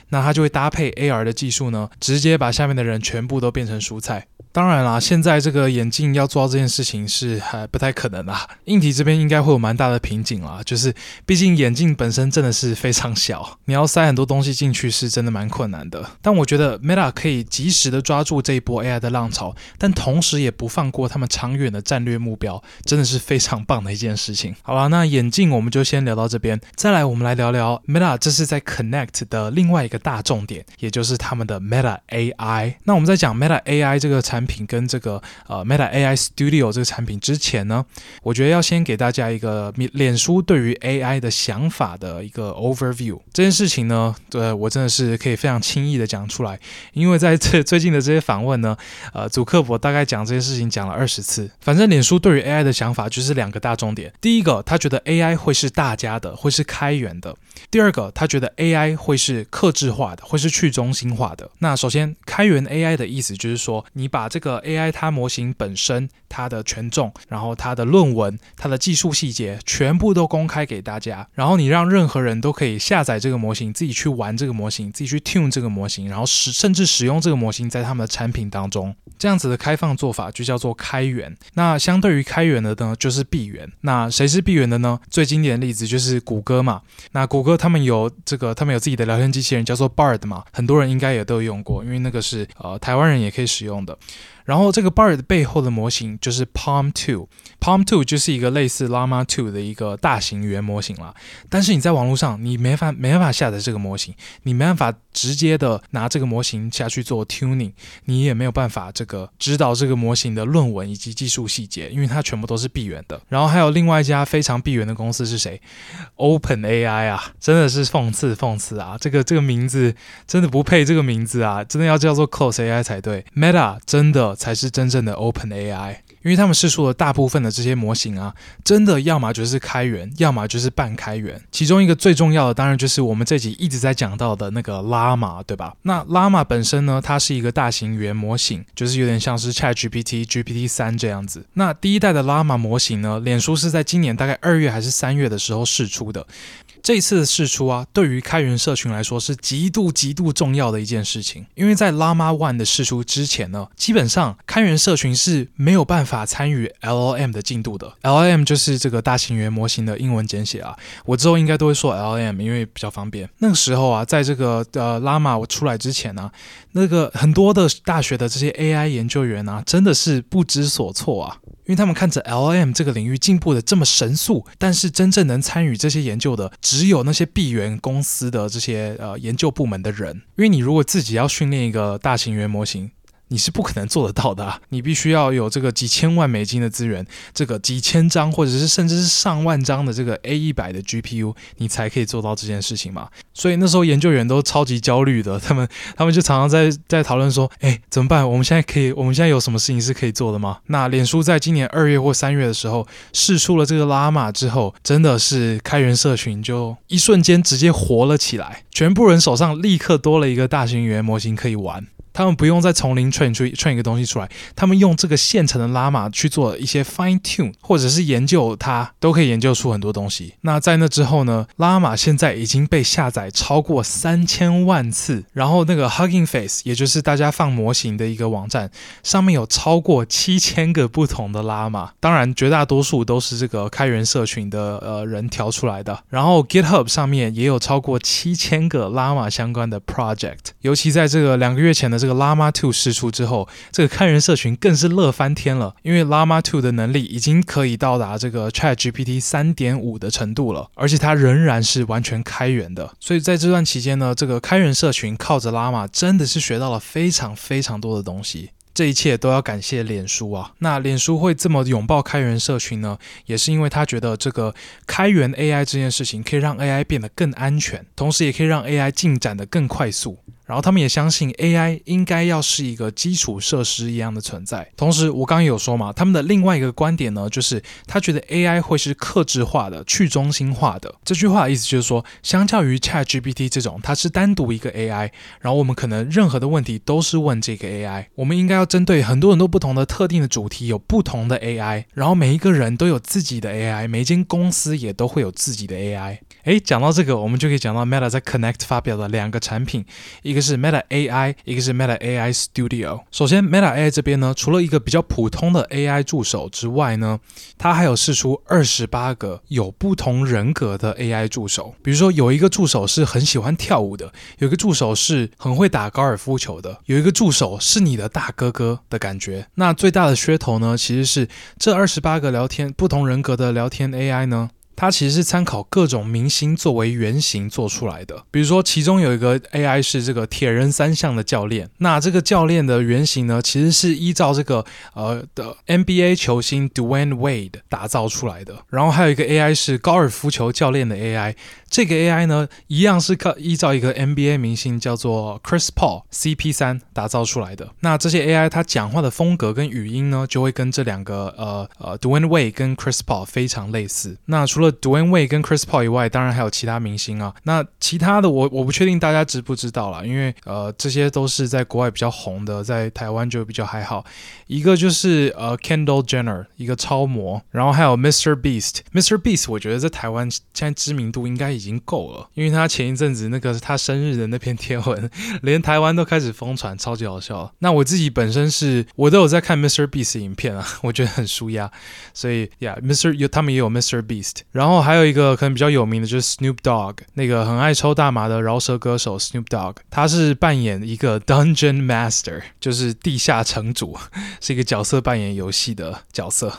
那它就会搭配 AR 的技术呢，直接把下面的人全部都变成蔬菜。当然啦，现在这个眼镜要做到这件事情是还不太可能啦。硬体这边应该会有蛮大的瓶颈啦，就是毕竟眼镜本身真的是非常小，你要塞很多东西进去是真的蛮困难的。但我觉得 Meta 可以及时的抓住这一波 AI 的浪潮，但同时也不放过他们长远的战略目标，真的是非常棒的一件事情。好了，那眼镜我们就先聊到这边，再来我们来聊聊 Meta 这是在 Connect 的另外一个个大重点，也就是他们的 Meta AI。那我们在讲 Meta AI 这个产品跟这个呃 Meta AI Studio 这个产品之前呢，我觉得要先给大家一个脸书对于 AI 的想法的一个 overview。这件事情呢，对我真的是可以非常轻易的讲出来，因为在这 最近的这些访问呢，呃，祖克伯大概讲这些事情讲了二十次。反正脸书对于 AI 的想法就是两个大重点：第一个，他觉得 AI 会是大家的，会是开源的；第二个，他觉得 AI 会是克制化的，会是去中心化的。那首先，开源 AI 的意思就是说，你把这个 AI 它模型本身它的权重，然后它的论文、它的技术细节全部都公开给大家，然后你让任何人都可以下载这个模型，自己去玩这个模型，自己去 tune 这个模型，然后使甚至使用这个模型在他们的产品当中。这样子的开放做法就叫做开源。那相对于开源的呢，就是闭源。那谁是闭源的呢？最经典的例子就是谷歌嘛。那谷歌他们有这个，他们有自己的聊天机器人叫做 Bard 嘛，很多人应该也都有用过，因为那个是呃台湾人也可以使用的。然后这个 Bard 背后的模型就是 PaLM Two，Palm Two 就是一个类似 Llama Two 的一个大型语言模型啦。但是你在网络上你没法没办法下载这个模型，你没办法直接的拿这个模型下去做 tuning，你也没有办法这个指导这个模型的论文以及技术细节，因为它全部都是闭源的。然后还有另外一家非常闭源的公司是谁？OpenAI 啊，真的是讽刺讽刺啊！这个这个名字真的不配这个名字啊，真的要叫做 Close AI 才对。Meta 真的。才是真正的 Open AI，因为他们试出了大部分的这些模型啊，真的要么就是开源，要么就是半开源。其中一个最重要的，当然就是我们这集一直在讲到的那个 Llama，对吧？那 Llama 本身呢，它是一个大型语言模型，就是有点像是 ChatGPT、GPT 三这样子。那第一代的 Llama 模型呢，脸书是在今年大概二月还是三月的时候试出的。这一次的试出啊，对于开源社群来说是极度极度重要的一件事情，因为在 Llama One 的试出之前呢，基本上开源社群是没有办法参与 LLM 的进度的。LLM 就是这个大型语言模型的英文简写啊，我之后应该都会说 LLM，因为比较方便。那个时候啊，在这个呃 Llama 出来之前呢、那个很多的大学的这些 AI 研究员啊，真的是不知所措啊。因为他们看着 LM 这个领域进步的这么神速，但是真正能参与这些研究的，只有那些闭源公司的这些呃研究部门的人。因为你如果自己要训练一个大型语言模型，你是不可能做得到的啊，你必须要有这个几千万美金的资源，这个几千张或者是甚至是上万张的这个 A 一百的 GPU，你才可以做到这件事情嘛。所以那时候研究员都超级焦虑的，他们他们就常常在在讨论说，哎，怎么办？我们现在可以，我们现在有什么事情是可以做的吗？那脸书在今年二月或三月的时候试出了这个拉玛之后，真的是开源社群就一瞬间直接活了起来，全部人手上立刻多了一个大型语言模型可以玩。他们不用再从零 train 出 train 一个东西出来，他们用这个现成的 Llama 去做一些 fine tune，或者是研究它，都可以研究出很多东西。那在那之后呢，Llama 现在已经被下载超过三千万次，然后那个 Hugging Face，也就是大家放模型的一个网站，上面有超过七千个不同的 Llama，当然绝大多数都是这个开源社群的呃人调出来的。然后 GitHub 上面也有超过七千个 Llama 相关的 project，尤其在这个两个月前的。这个 Llama 2释出之后，这个开源社群更是乐翻天了，因为 Llama 2的能力已经可以到达这个 ChatGPT 3.5的程度了，而且它仍然是完全开源的。所以在这段期间呢，这个开源社群靠着 Llama 真的是学到了非常非常多的东西。这一切都要感谢脸书啊！那脸书会这么拥抱开源社群呢，也是因为他觉得这个开源 AI 这件事情可以让 AI 变得更安全，同时也可以让 AI 进展得更快速。然后他们也相信 AI 应该要是一个基础设施一样的存在。同时，我刚刚有说嘛，他们的另外一个观点呢，就是他觉得 AI 会是克制化的、去中心化的。这句话的意思就是说，相较于 ChatGPT 这种，它是单独一个 AI，然后我们可能任何的问题都是问这个 AI。我们应该要针对很多很多不同的特定的主题，有不同的 AI，然后每一个人都有自己的 AI，每一间公司也都会有自己的 AI。诶，讲到这个，我们就可以讲到 Meta 在 Connect 发表的两个产品，一个是 Meta AI，一个是 Meta AI Studio。首先，Meta AI 这边呢，除了一个比较普通的 AI 助手之外呢，它还有试出二十八个有不同人格的 AI 助手。比如说，有一个助手是很喜欢跳舞的，有一个助手是很会打高尔夫球的，有一个助手是你的大哥哥的感觉。那最大的噱头呢，其实是这二十八个聊天不同人格的聊天 AI 呢。它其实是参考各种明星作为原型做出来的。比如说，其中有一个 AI 是这个铁人三项的教练，那这个教练的原型呢，其实是依照这个呃的 NBA 球星 Dwayne Wade 打造出来的。然后还有一个 AI 是高尔夫球教练的 AI。这个 AI 呢，一样是靠依照一个 NBA 明星叫做 Chris Paul CP3 打造出来的。那这些 AI 它讲话的风格跟语音呢，就会跟这两个呃呃 Dwayne Wade 跟 Chris Paul 非常类似。那除了 Dwayne Wade 跟 Chris Paul 以外，当然还有其他明星啊。那其他的我我不确定大家知不知道啦，因为呃这些都是在国外比较红的，在台湾就比较还好。一个就是呃 Kendall Jenner 一个超模，然后还有 Mr Beast。Mr Beast 我觉得在台湾现在知名度应该已已经够了，因为他前一阵子那个他生日的那篇贴文，连台湾都开始疯传，超级好笑。那我自己本身是，我都有在看 Mr. Beast 影片啊，我觉得很舒压，所以呀，Mr. 有他们也有 Mr. Beast，然后还有一个可能比较有名的就是 Snoop Dogg，那个很爱抽大麻的饶舌歌手 Snoop Dogg，他是扮演一个 Dungeon Master，就是地下城主，是一个角色扮演游戏的角色。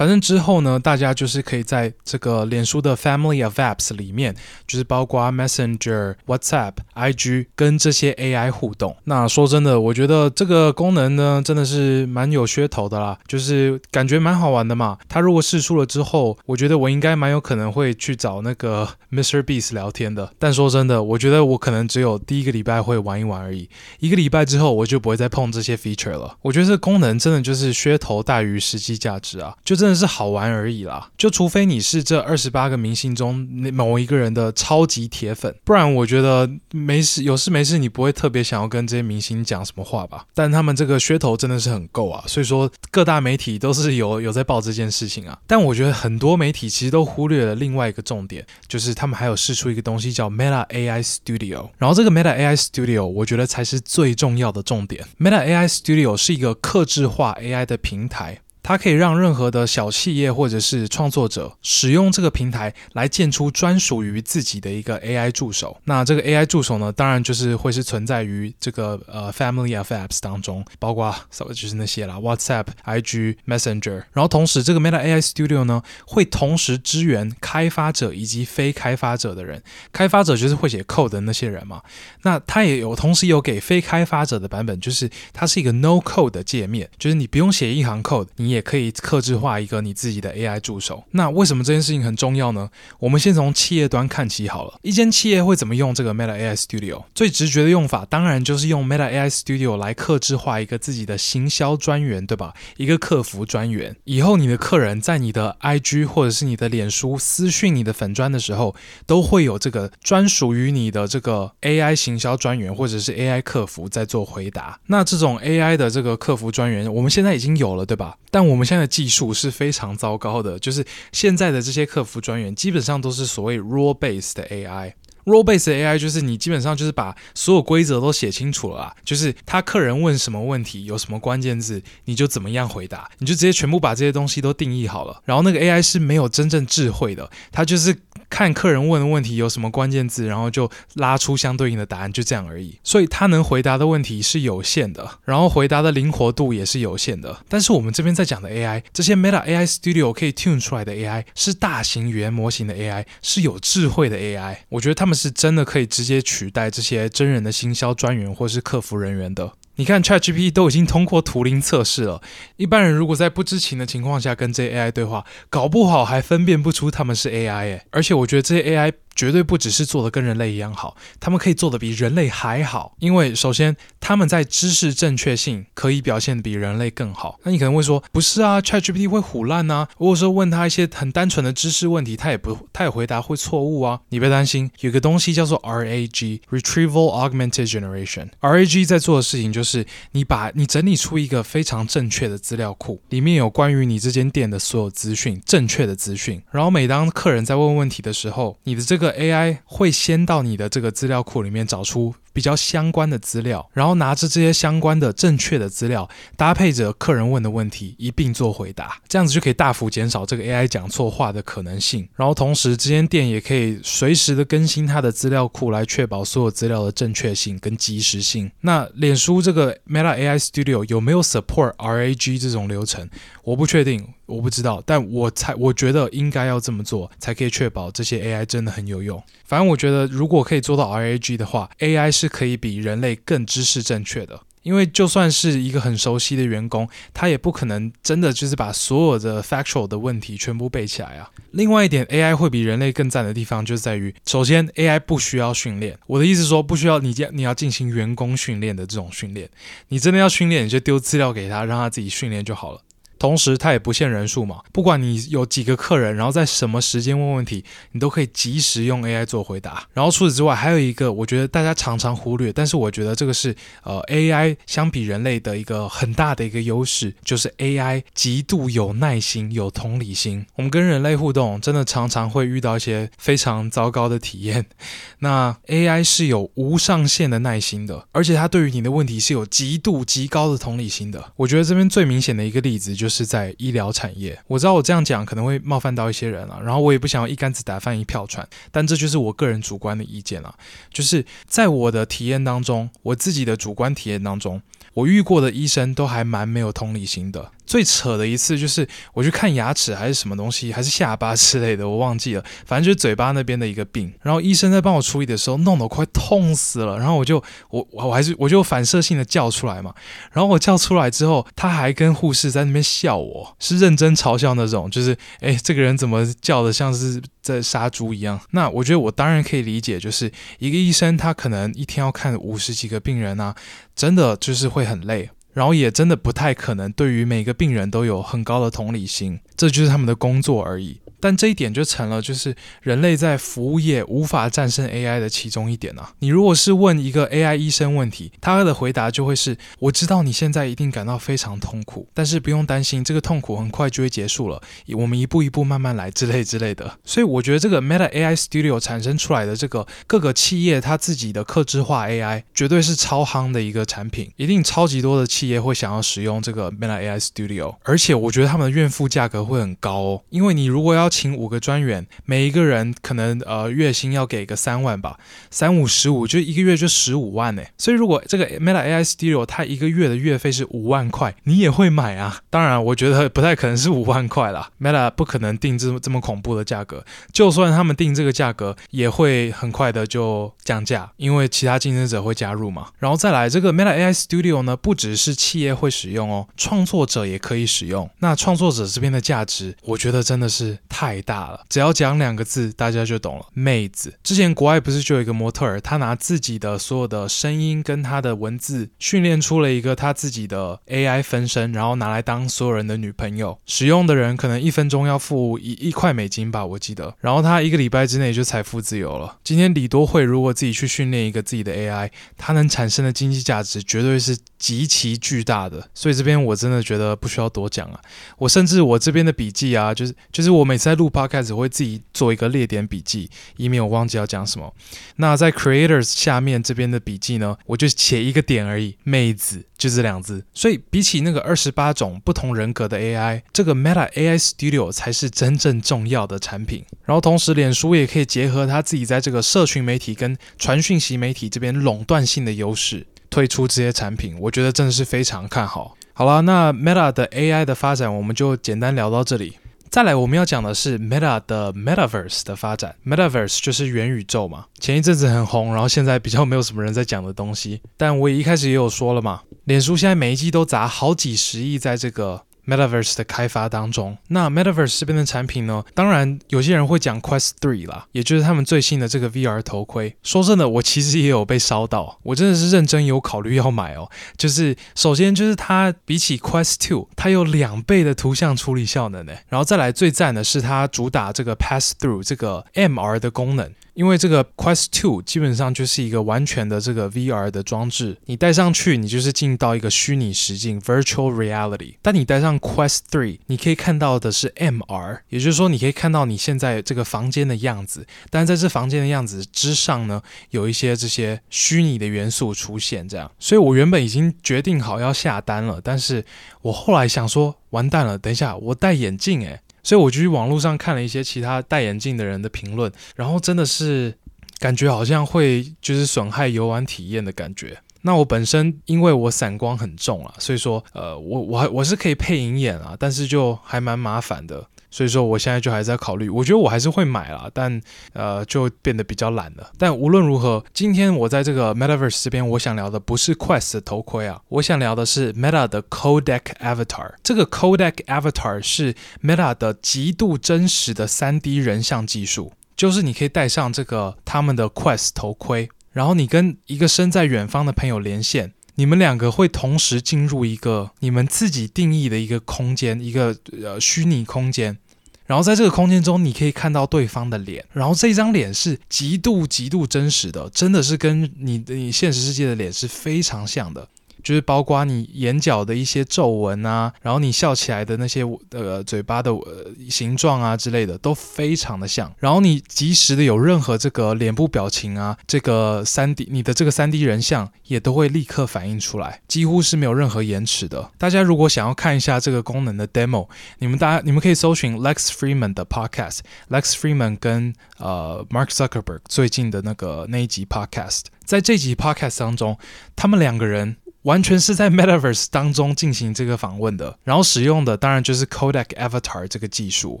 反正之后呢，大家就是可以在这个脸书的 Family of Apps 里面，就是包括 Messenger、WhatsApp、IG 跟这些 AI 互动。那说真的，我觉得这个功能呢，真的是蛮有噱头的啦，就是感觉蛮好玩的嘛。它如果试出了之后，我觉得我应该蛮有可能会去找那个 Mr. Beast 聊天的。但说真的，我觉得我可能只有第一个礼拜会玩一玩而已，一个礼拜之后我就不会再碰这些 feature 了。我觉得这功能真的就是噱头大于实际价值啊，就真真的是好玩而已啦，就除非你是这二十八个明星中某一个人的超级铁粉，不然我觉得没事，有事没事，你不会特别想要跟这些明星讲什么话吧？但他们这个噱头真的是很够啊，所以说各大媒体都是有有在报这件事情啊。但我觉得很多媒体其实都忽略了另外一个重点，就是他们还有试出一个东西叫 Meta AI Studio，然后这个 Meta AI Studio 我觉得才是最重要的重点。Meta AI Studio 是一个客制化 AI 的平台。它可以让任何的小企业或者是创作者使用这个平台来建出专属于自己的一个 AI 助手。那这个 AI 助手呢，当然就是会是存在于这个呃 Family of Apps 当中，包括就是那些啦，WhatsApp、IG、Messenger。然后同时，这个 Meta AI Studio 呢，会同时支援开发者以及非开发者的人。开发者就是会写 code 的那些人嘛。那它也有同时有给非开发者的版本，就是它是一个 No Code 的界面，就是你不用写一行 code，你。也可以克制化一个你自己的 AI 助手。那为什么这件事情很重要呢？我们先从企业端看起好了。一间企业会怎么用这个 Meta AI Studio？最直觉的用法当然就是用 Meta AI Studio 来克制化一个自己的行销专员，对吧？一个客服专员。以后你的客人在你的 IG 或者是你的脸书私讯你的粉专的时候，都会有这个专属于你的这个 AI 行销专员或者是 AI 客服在做回答。那这种 AI 的这个客服专员，我们现在已经有了，对吧？但但我们现在的技术是非常糟糕的，就是现在的这些客服专员基本上都是所谓 rule based 的 AI。role based AI 就是你基本上就是把所有规则都写清楚了啊，就是他客人问什么问题，有什么关键字，你就怎么样回答，你就直接全部把这些东西都定义好了。然后那个 AI 是没有真正智慧的，它就是。看客人问的问题有什么关键字，然后就拉出相对应的答案，就这样而已。所以他能回答的问题是有限的，然后回答的灵活度也是有限的。但是我们这边在讲的 AI，这些 Meta AI Studio 可以 tune 出来的 AI，是大型语言模型的 AI，是有智慧的 AI。我觉得他们是真的可以直接取代这些真人的行销专员或是客服人员的。你看，ChatGPT 都已经通过图灵测试了。一般人如果在不知情的情况下跟这些 AI 对话，搞不好还分辨不出他们是 AI 诶。而且我觉得这些 AI。绝对不只是做的跟人类一样好，他们可以做的比人类还好。因为首先，他们在知识正确性可以表现的比人类更好。那你可能会说，不是啊，ChatGPT 会唬烂啊。如果说问他一些很单纯的知识问题，他也不，他也回答会错误啊。你别担心，有个东西叫做 RAG（Retrieval Augmented Generation）。RAG 在做的事情就是，你把你整理出一个非常正确的资料库，里面有关于你这间店的所有资讯，正确的资讯。然后每当客人在问问题的时候，你的这个 AI 会先到你的这个资料库里面找出比较相关的资料，然后拿着这些相关的正确的资料，搭配着客人问的问题一并做回答，这样子就可以大幅减少这个 AI 讲错话的可能性。然后同时，这间店也可以随时的更新它的资料库，来确保所有资料的正确性跟及时性。那脸书这个 Meta AI Studio 有没有 support RAG 这种流程？我不确定，我不知道，但我才我觉得应该要这么做，才可以确保这些 AI 真的很有用。反正我觉得，如果可以做到 RAG 的话，AI 是是可以比人类更知识正确的。因为就算是一个很熟悉的员工，他也不可能真的就是把所有的 factual 的问题全部背起来啊。另外一点，AI 会比人类更赞的地方就在于，首先 AI 不需要训练。我的意思说，不需要你你要进行员工训练的这种训练，你真的要训练，你就丢资料给他，让他自己训练就好了。同时，它也不限人数嘛，不管你有几个客人，然后在什么时间问问题，你都可以及时用 AI 做回答。然后除此之外，还有一个我觉得大家常常忽略，但是我觉得这个是呃 AI 相比人类的一个很大的一个优势，就是 AI 极度有耐心、有同理心。我们跟人类互动，真的常常会遇到一些非常糟糕的体验。那 AI 是有无上限的耐心的，而且它对于你的问题是有极度极高的同理心的。我觉得这边最明显的一个例子就。是在医疗产业，我知道我这样讲可能会冒犯到一些人啊，然后我也不想要一竿子打翻一票船，但这就是我个人主观的意见啊，就是在我的体验当中，我自己的主观体验当中，我遇过的医生都还蛮没有同理心的。最扯的一次就是我去看牙齿还是什么东西，还是下巴之类的，我忘记了。反正就是嘴巴那边的一个病。然后医生在帮我处理的时候，弄得我快痛死了。然后我就 我我还是我就反射性的叫出来嘛。然后我叫出来之后，他还跟护士在那边笑我，是认真嘲笑那种，就是哎，这个人怎么叫的像是在杀猪一样？那我觉得我当然可以理解，就是一个医生他可能一天要看五十几个病人啊，真的就是会很累。然后也真的不太可能对于每个病人都有很高的同理心，这就是他们的工作而已。但这一点就成了，就是人类在服务业无法战胜 AI 的其中一点啊。你如果是问一个 AI 医生问题，他的回答就会是：我知道你现在一定感到非常痛苦，但是不用担心，这个痛苦很快就会结束了。我们一步一步慢慢来，之类之类的。所以我觉得这个 Meta AI Studio 产生出来的这个各个企业它自己的客制化 AI，绝对是超夯的一个产品，一定超级多的企业会想要使用这个 Meta AI Studio，而且我觉得他们的怨妇价格会很高哦，因为你如果要请五个专员，每一个人可能呃月薪要给个三万吧，三五十五就一个月就十五万呢。所以如果这个 Meta AI Studio 它一个月的月费是五万块，你也会买啊？当然，我觉得不太可能是五万块啦，Meta 不可能定这么这么恐怖的价格。就算他们定这个价格，也会很快的就降价，因为其他竞争者会加入嘛。然后再来，这个 Meta AI Studio 呢，不只是企业会使用哦，创作者也可以使用。那创作者这边的价值，我觉得真的是太太大了。只要讲两个字，大家就懂了。妹子，之前国外不是就有一个模特儿，他拿自己的所有的声音跟他的文字训练出了一个他自己的 AI 分身，然后拿来当所有人的女朋友。使用的人可能一分钟要付一一块美金吧，我记得。然后他一个礼拜之内就财富自由了。今天李多慧如果自己去训练一个自己的 AI，它能产生的经济价值绝对是极其巨大的。所以这边我真的觉得不需要多讲啊。我甚至我这边的笔记啊，就是就是我每次在录 Podcast。开始会自己做一个列点笔记，以免我忘记要讲什么。那在 Creators 下面这边的笔记呢，我就写一个点而已，妹子就这两字。所以比起那个二十八种不同人格的 AI，这个 Meta AI Studio 才是真正重要的产品。然后同时，脸书也可以结合他自己在这个社群媒体跟传讯息媒体这边垄断性的优势，推出这些产品。我觉得真的是非常看好。好了，那 Meta 的 AI 的发展，我们就简单聊到这里。再来，我们要讲的是 Meta 的 Metaverse 的发展。Metaverse 就是元宇宙嘛，前一阵子很红，然后现在比较没有什么人在讲的东西。但我也一开始也有说了嘛，脸书现在每一季都砸好几十亿在这个。Metaverse 的开发当中，那 Metaverse 这边的产品呢，当然有些人会讲 Quest 3啦，也就是他们最新的这个 VR 头盔。说真的，我其实也有被烧到，我真的是认真有考虑要买哦。就是首先就是它比起 Quest 2，它有两倍的图像处理效能呢。然后再来最赞的是它主打这个 Pass Through 这个 MR 的功能。因为这个 Quest 2基本上就是一个完全的这个 VR 的装置，你戴上去，你就是进到一个虚拟实境 （Virtual Reality）。但你戴上 Quest 3，你可以看到的是 MR，也就是说，你可以看到你现在这个房间的样子。但在这房间的样子之上呢，有一些这些虚拟的元素出现，这样。所以我原本已经决定好要下单了，但是我后来想说，完蛋了，等一下我戴眼镜诶。所以我就去网络上看了一些其他戴眼镜的人的评论，然后真的是感觉好像会就是损害游玩体验的感觉。那我本身因为我散光很重啊，所以说呃我我还我是可以配银眼啊，但是就还蛮麻烦的。所以说，我现在就还在考虑。我觉得我还是会买啦，但呃，就变得比较懒了。但无论如何，今天我在这个 Metaverse 这边，我想聊的不是 Quest 的头盔啊，我想聊的是 Meta 的 Codec Avatar。这个 Codec Avatar 是 Meta 的极度真实的 3D 人像技术，就是你可以戴上这个他们的 Quest 头盔，然后你跟一个身在远方的朋友连线。你们两个会同时进入一个你们自己定义的一个空间，一个呃虚拟空间，然后在这个空间中，你可以看到对方的脸，然后这张脸是极度极度真实的，真的是跟你的你现实世界的脸是非常像的。就是包括你眼角的一些皱纹啊，然后你笑起来的那些呃嘴巴的呃形状啊之类的都非常的像，然后你及时的有任何这个脸部表情啊，这个三 D 你的这个三 D 人像也都会立刻反映出来，几乎是没有任何延迟的。大家如果想要看一下这个功能的 demo，你们大家你们可以搜寻 Lex Fridman 的 podcast，Lex Fridman 跟呃 Mark Zuckerberg 最近的那个那一集 podcast，在这集 podcast 当中，他们两个人。完全是在 Metaverse 当中进行这个访问的，然后使用的当然就是 Codec Avatar 这个技术。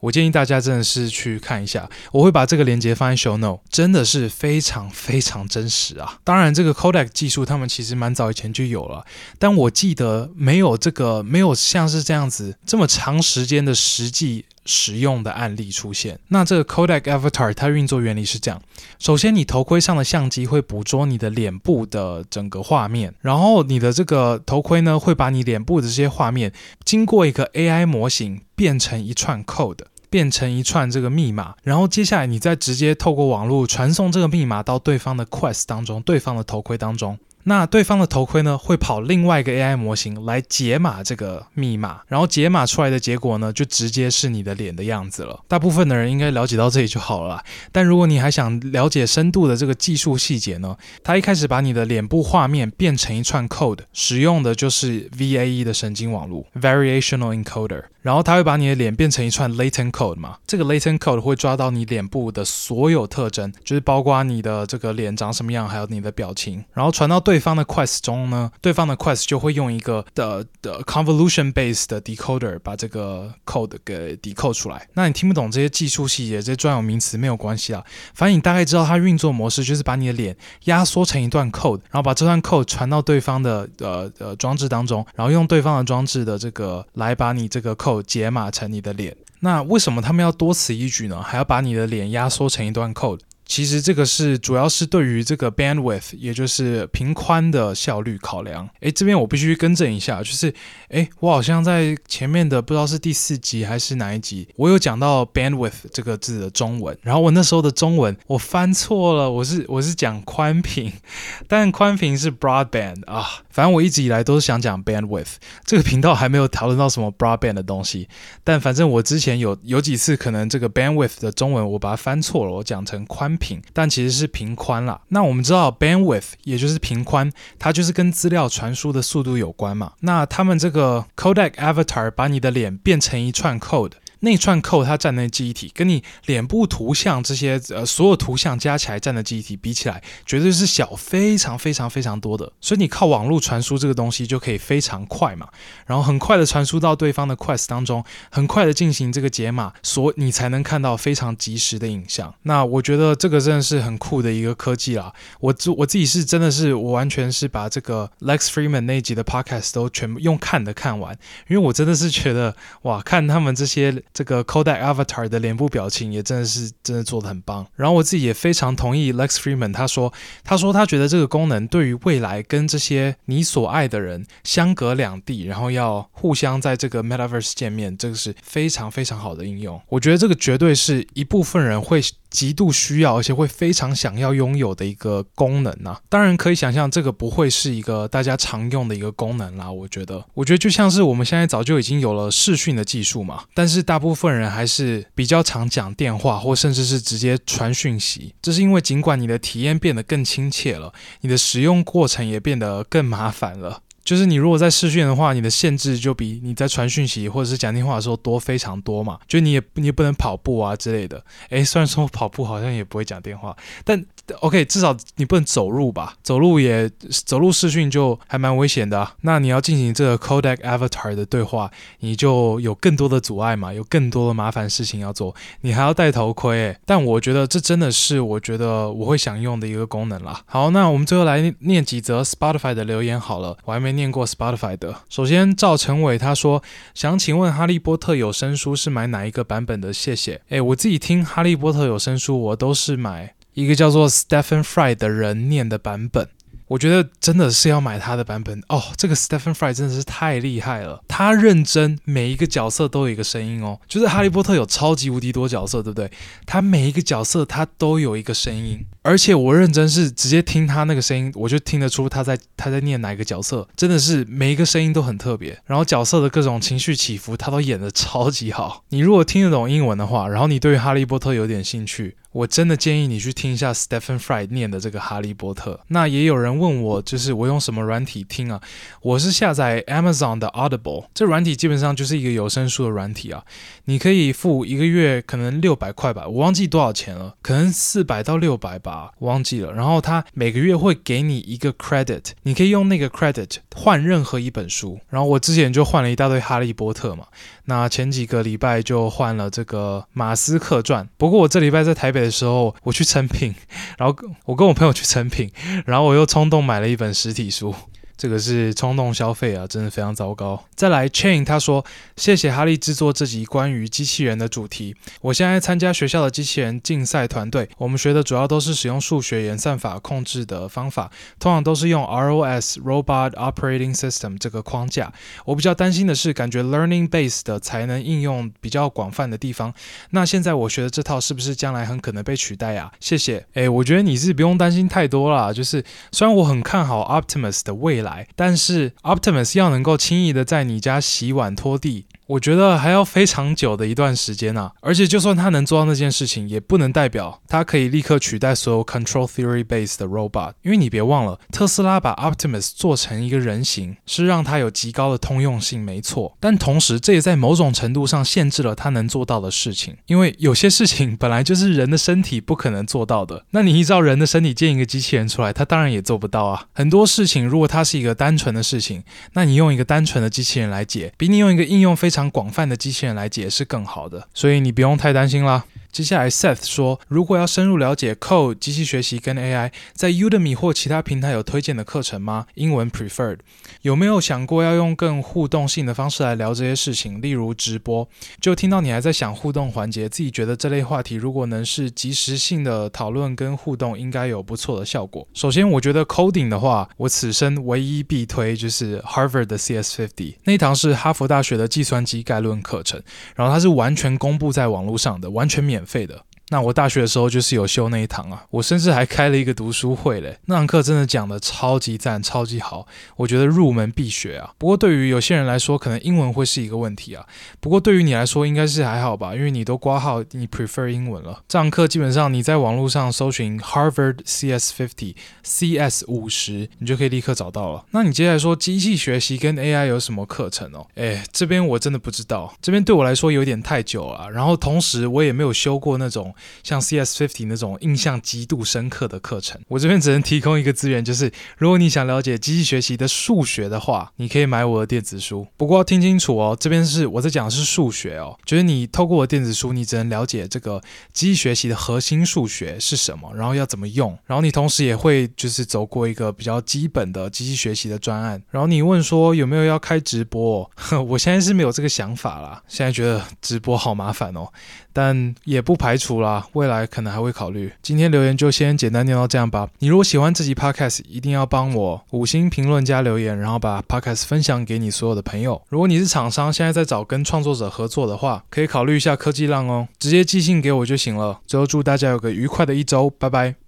我建议大家真的是去看一下，我会把这个链接放在 Show Note，真的是非常非常真实啊！当然，这个 Codec 技术他们其实蛮早以前就有了，但我记得没有这个没有像是这样子这么长时间的实际。实用的案例出现。那这个 Codec Avatar 它运作原理是这样：首先，你头盔上的相机会捕捉你的脸部的整个画面，然后你的这个头盔呢，会把你脸部的这些画面经过一个 AI 模型变成一串 code，变成一串这个密码，然后接下来你再直接透过网络传送这个密码到对方的 Quest 当中，对方的头盔当中。那对方的头盔呢，会跑另外一个 AI 模型来解码这个密码，然后解码出来的结果呢，就直接是你的脸的样子了。大部分的人应该了解到这里就好了。但如果你还想了解深度的这个技术细节呢，它一开始把你的脸部画面变成一串 code，使用的就是 VAE 的神经网络 （Variational Encoder）。然后它会把你的脸变成一串 latent code 嘛，这个 latent code 会抓到你脸部的所有特征，就是包括你的这个脸长什么样，还有你的表情，然后传到对方的 Quest 中呢，对方的 Quest 就会用一个的的 convolution based 的 decoder 把这个 code 给 decode 出来。那你听不懂这些技术细节，这些专有名词没有关系啊，反正你大概知道它运作模式就是把你的脸压缩成一段 code，然后把这段 code 传到对方的呃呃装置当中，然后用对方的装置的这个来把你这个 code 解码成你的脸，那为什么他们要多此一举呢？还要把你的脸压缩成一段 code？其实这个是主要是对于这个 bandwidth，也就是频宽的效率考量。诶，这边我必须更正一下，就是诶，我好像在前面的不知道是第四集还是哪一集，我有讲到 bandwidth 这个字的中文，然后我那时候的中文我翻错了，我是我是讲宽频，但宽频是 broadband 啊，反正我一直以来都是想讲 bandwidth。这个频道还没有讨论到什么 broadband 的东西，但反正我之前有有几次可能这个 bandwidth 的中文我把它翻错了，我讲成宽。但其实是频宽啦。那我们知道 bandwidth 也就是频宽，它就是跟资料传输的速度有关嘛。那他们这个 codec avatar 把你的脸变成一串 code。那串扣它占的记忆体，跟你脸部图像这些呃所有图像加起来占的记忆体比起来，绝对是小非常非常非常多的。所以你靠网络传输这个东西就可以非常快嘛，然后很快的传输到对方的 Quest 当中，很快的进行这个解码，所你才能看到非常及时的影像。那我觉得这个真的是很酷的一个科技啦。我自我自己是真的是我完全是把这个 Lex Freeman 那一集的 Podcast 都全部用看的看完，因为我真的是觉得哇，看他们这些。这个 Codec Avatar 的脸部表情也真的是真的做的很棒，然后我自己也非常同意 Lex Freeman，他说，他说他觉得这个功能对于未来跟这些你所爱的人相隔两地，然后要互相在这个 Metaverse 见面，这个是非常非常好的应用。我觉得这个绝对是一部分人会极度需要，而且会非常想要拥有的一个功能啊。当然可以想象，这个不会是一个大家常用的一个功能啦。我觉得，我觉得就像是我们现在早就已经有了视讯的技术嘛，但是大部分人还是比较常讲电话，或甚至是直接传讯息。这是因为尽管你的体验变得更亲切了，你的使用过程也变得更麻烦了。就是你如果在试训的话，你的限制就比你在传讯息或者是讲电话的时候多非常多嘛。就你也你也不能跑步啊之类的。诶，虽然说跑步好像也不会讲电话，但。OK，至少你不能走路吧？走路也走路视讯就还蛮危险的。那你要进行这个 codec avatar 的对话，你就有更多的阻碍嘛，有更多的麻烦事情要做，你还要戴头盔。但我觉得这真的是我觉得我会想用的一个功能啦。好，那我们最后来念几则 Spotify 的留言好了，我还没念过 Spotify 的。首先赵成伟他说想请问哈利波特有声书是买哪一个版本的？谢谢。诶，我自己听哈利波特有声书，我都是买。一个叫做 Stephen Fry 的人念的版本，我觉得真的是要买他的版本哦。这个 Stephen Fry 真的是太厉害了，他认真，每一个角色都有一个声音哦。就是哈利波特有超级无敌多角色，对不对？他每一个角色他都有一个声音，而且我认真是直接听他那个声音，我就听得出他在他在念哪一个角色，真的是每一个声音都很特别。然后角色的各种情绪起伏，他都演得超级好。你如果听得懂英文的话，然后你对于哈利波特有点兴趣。我真的建议你去听一下 Stephen Fry 念的这个《哈利波特》。那也有人问我，就是我用什么软体听啊？我是下载 Amazon 的 Audible，这软体基本上就是一个有声书的软体啊。你可以付一个月，可能六百块吧，我忘记多少钱了，可能四百到六百吧，我忘记了。然后他每个月会给你一个 credit，你可以用那个 credit 换任何一本书。然后我之前就换了一大堆《哈利波特》嘛，那前几个礼拜就换了这个《马斯克传》。不过我这礼拜在台北。的时候，我去诚品，然后我跟我朋友去诚品，然后我又冲动买了一本实体书。这个是冲动消费啊，真的非常糟糕。再来，Chain 他说：“谢谢哈利制作这集关于机器人的主题。我现在参加学校的机器人竞赛团队，我们学的主要都是使用数学演算法控制的方法，通常都是用 ROS Robot Operating System 这个框架。我比较担心的是，感觉 Learning Base 的才能应用比较广泛的地方。那现在我学的这套是不是将来很可能被取代啊？谢谢。诶，我觉得你是不用担心太多啦。就是虽然我很看好 Optimus 的未来。”但是 Optimus 要能够轻易的在你家洗碗拖地。我觉得还要非常久的一段时间啊，而且就算他能做到那件事情，也不能代表他可以立刻取代所有 control theory based 的 robot。因为你别忘了，特斯拉把 Optimus 做成一个人形，是让它有极高的通用性，没错。但同时，这也在某种程度上限制了他能做到的事情，因为有些事情本来就是人的身体不可能做到的。那你依照人的身体建一个机器人出来，他当然也做不到啊。很多事情，如果它是一个单纯的事情，那你用一个单纯的机器人来解，比你用一个应用非非常。广泛的机器人来解释更好的，所以你不用太担心啦。接下来，Seth 说，如果要深入了解 Code 机器学习跟 AI，在 Udemy 或其他平台有推荐的课程吗？英文 Preferred。有没有想过要用更互动性的方式来聊这些事情，例如直播？就听到你还在想互动环节，自己觉得这类话题如果能是即时性的讨论跟互动，应该有不错的效果。首先，我觉得 Coding 的话，我此生唯一必推就是 Harvard 的 CS50 那一堂是哈佛大学的计算机概论课程，然后它是完全公布在网络上的，完全免。免费的。那我大学的时候就是有修那一堂啊，我甚至还开了一个读书会嘞。那堂课真的讲的超级赞，超级好，我觉得入门必学啊。不过对于有些人来说，可能英文会是一个问题啊。不过对于你来说，应该是还好吧，因为你都挂号，你 prefer 英文了。这堂课基本上你在网络上搜寻 Harvard CS50 CS 五十，你就可以立刻找到了。那你接下来说机器学习跟 AI 有什么课程哦？哎，这边我真的不知道，这边对我来说有点太久了。然后同时我也没有修过那种。像 CS50 那种印象极度深刻的课程，我这边只能提供一个资源，就是如果你想了解机器学习的数学的话，你可以买我的电子书。不过要听清楚哦，这边是我在讲的是数学哦，就是你透过我的电子书，你只能了解这个机器学习的核心数学是什么，然后要怎么用，然后你同时也会就是走过一个比较基本的机器学习的专案。然后你问说有没有要开直播？我现在是没有这个想法啦，现在觉得直播好麻烦哦。但也不排除啦，未来可能还会考虑。今天留言就先简单念到这样吧。你如果喜欢这集 podcast，一定要帮我五星评论加留言，然后把 podcast 分享给你所有的朋友。如果你是厂商，现在在找跟创作者合作的话，可以考虑一下科技浪哦，直接寄信给我就行了。最后祝大家有个愉快的一周，拜拜。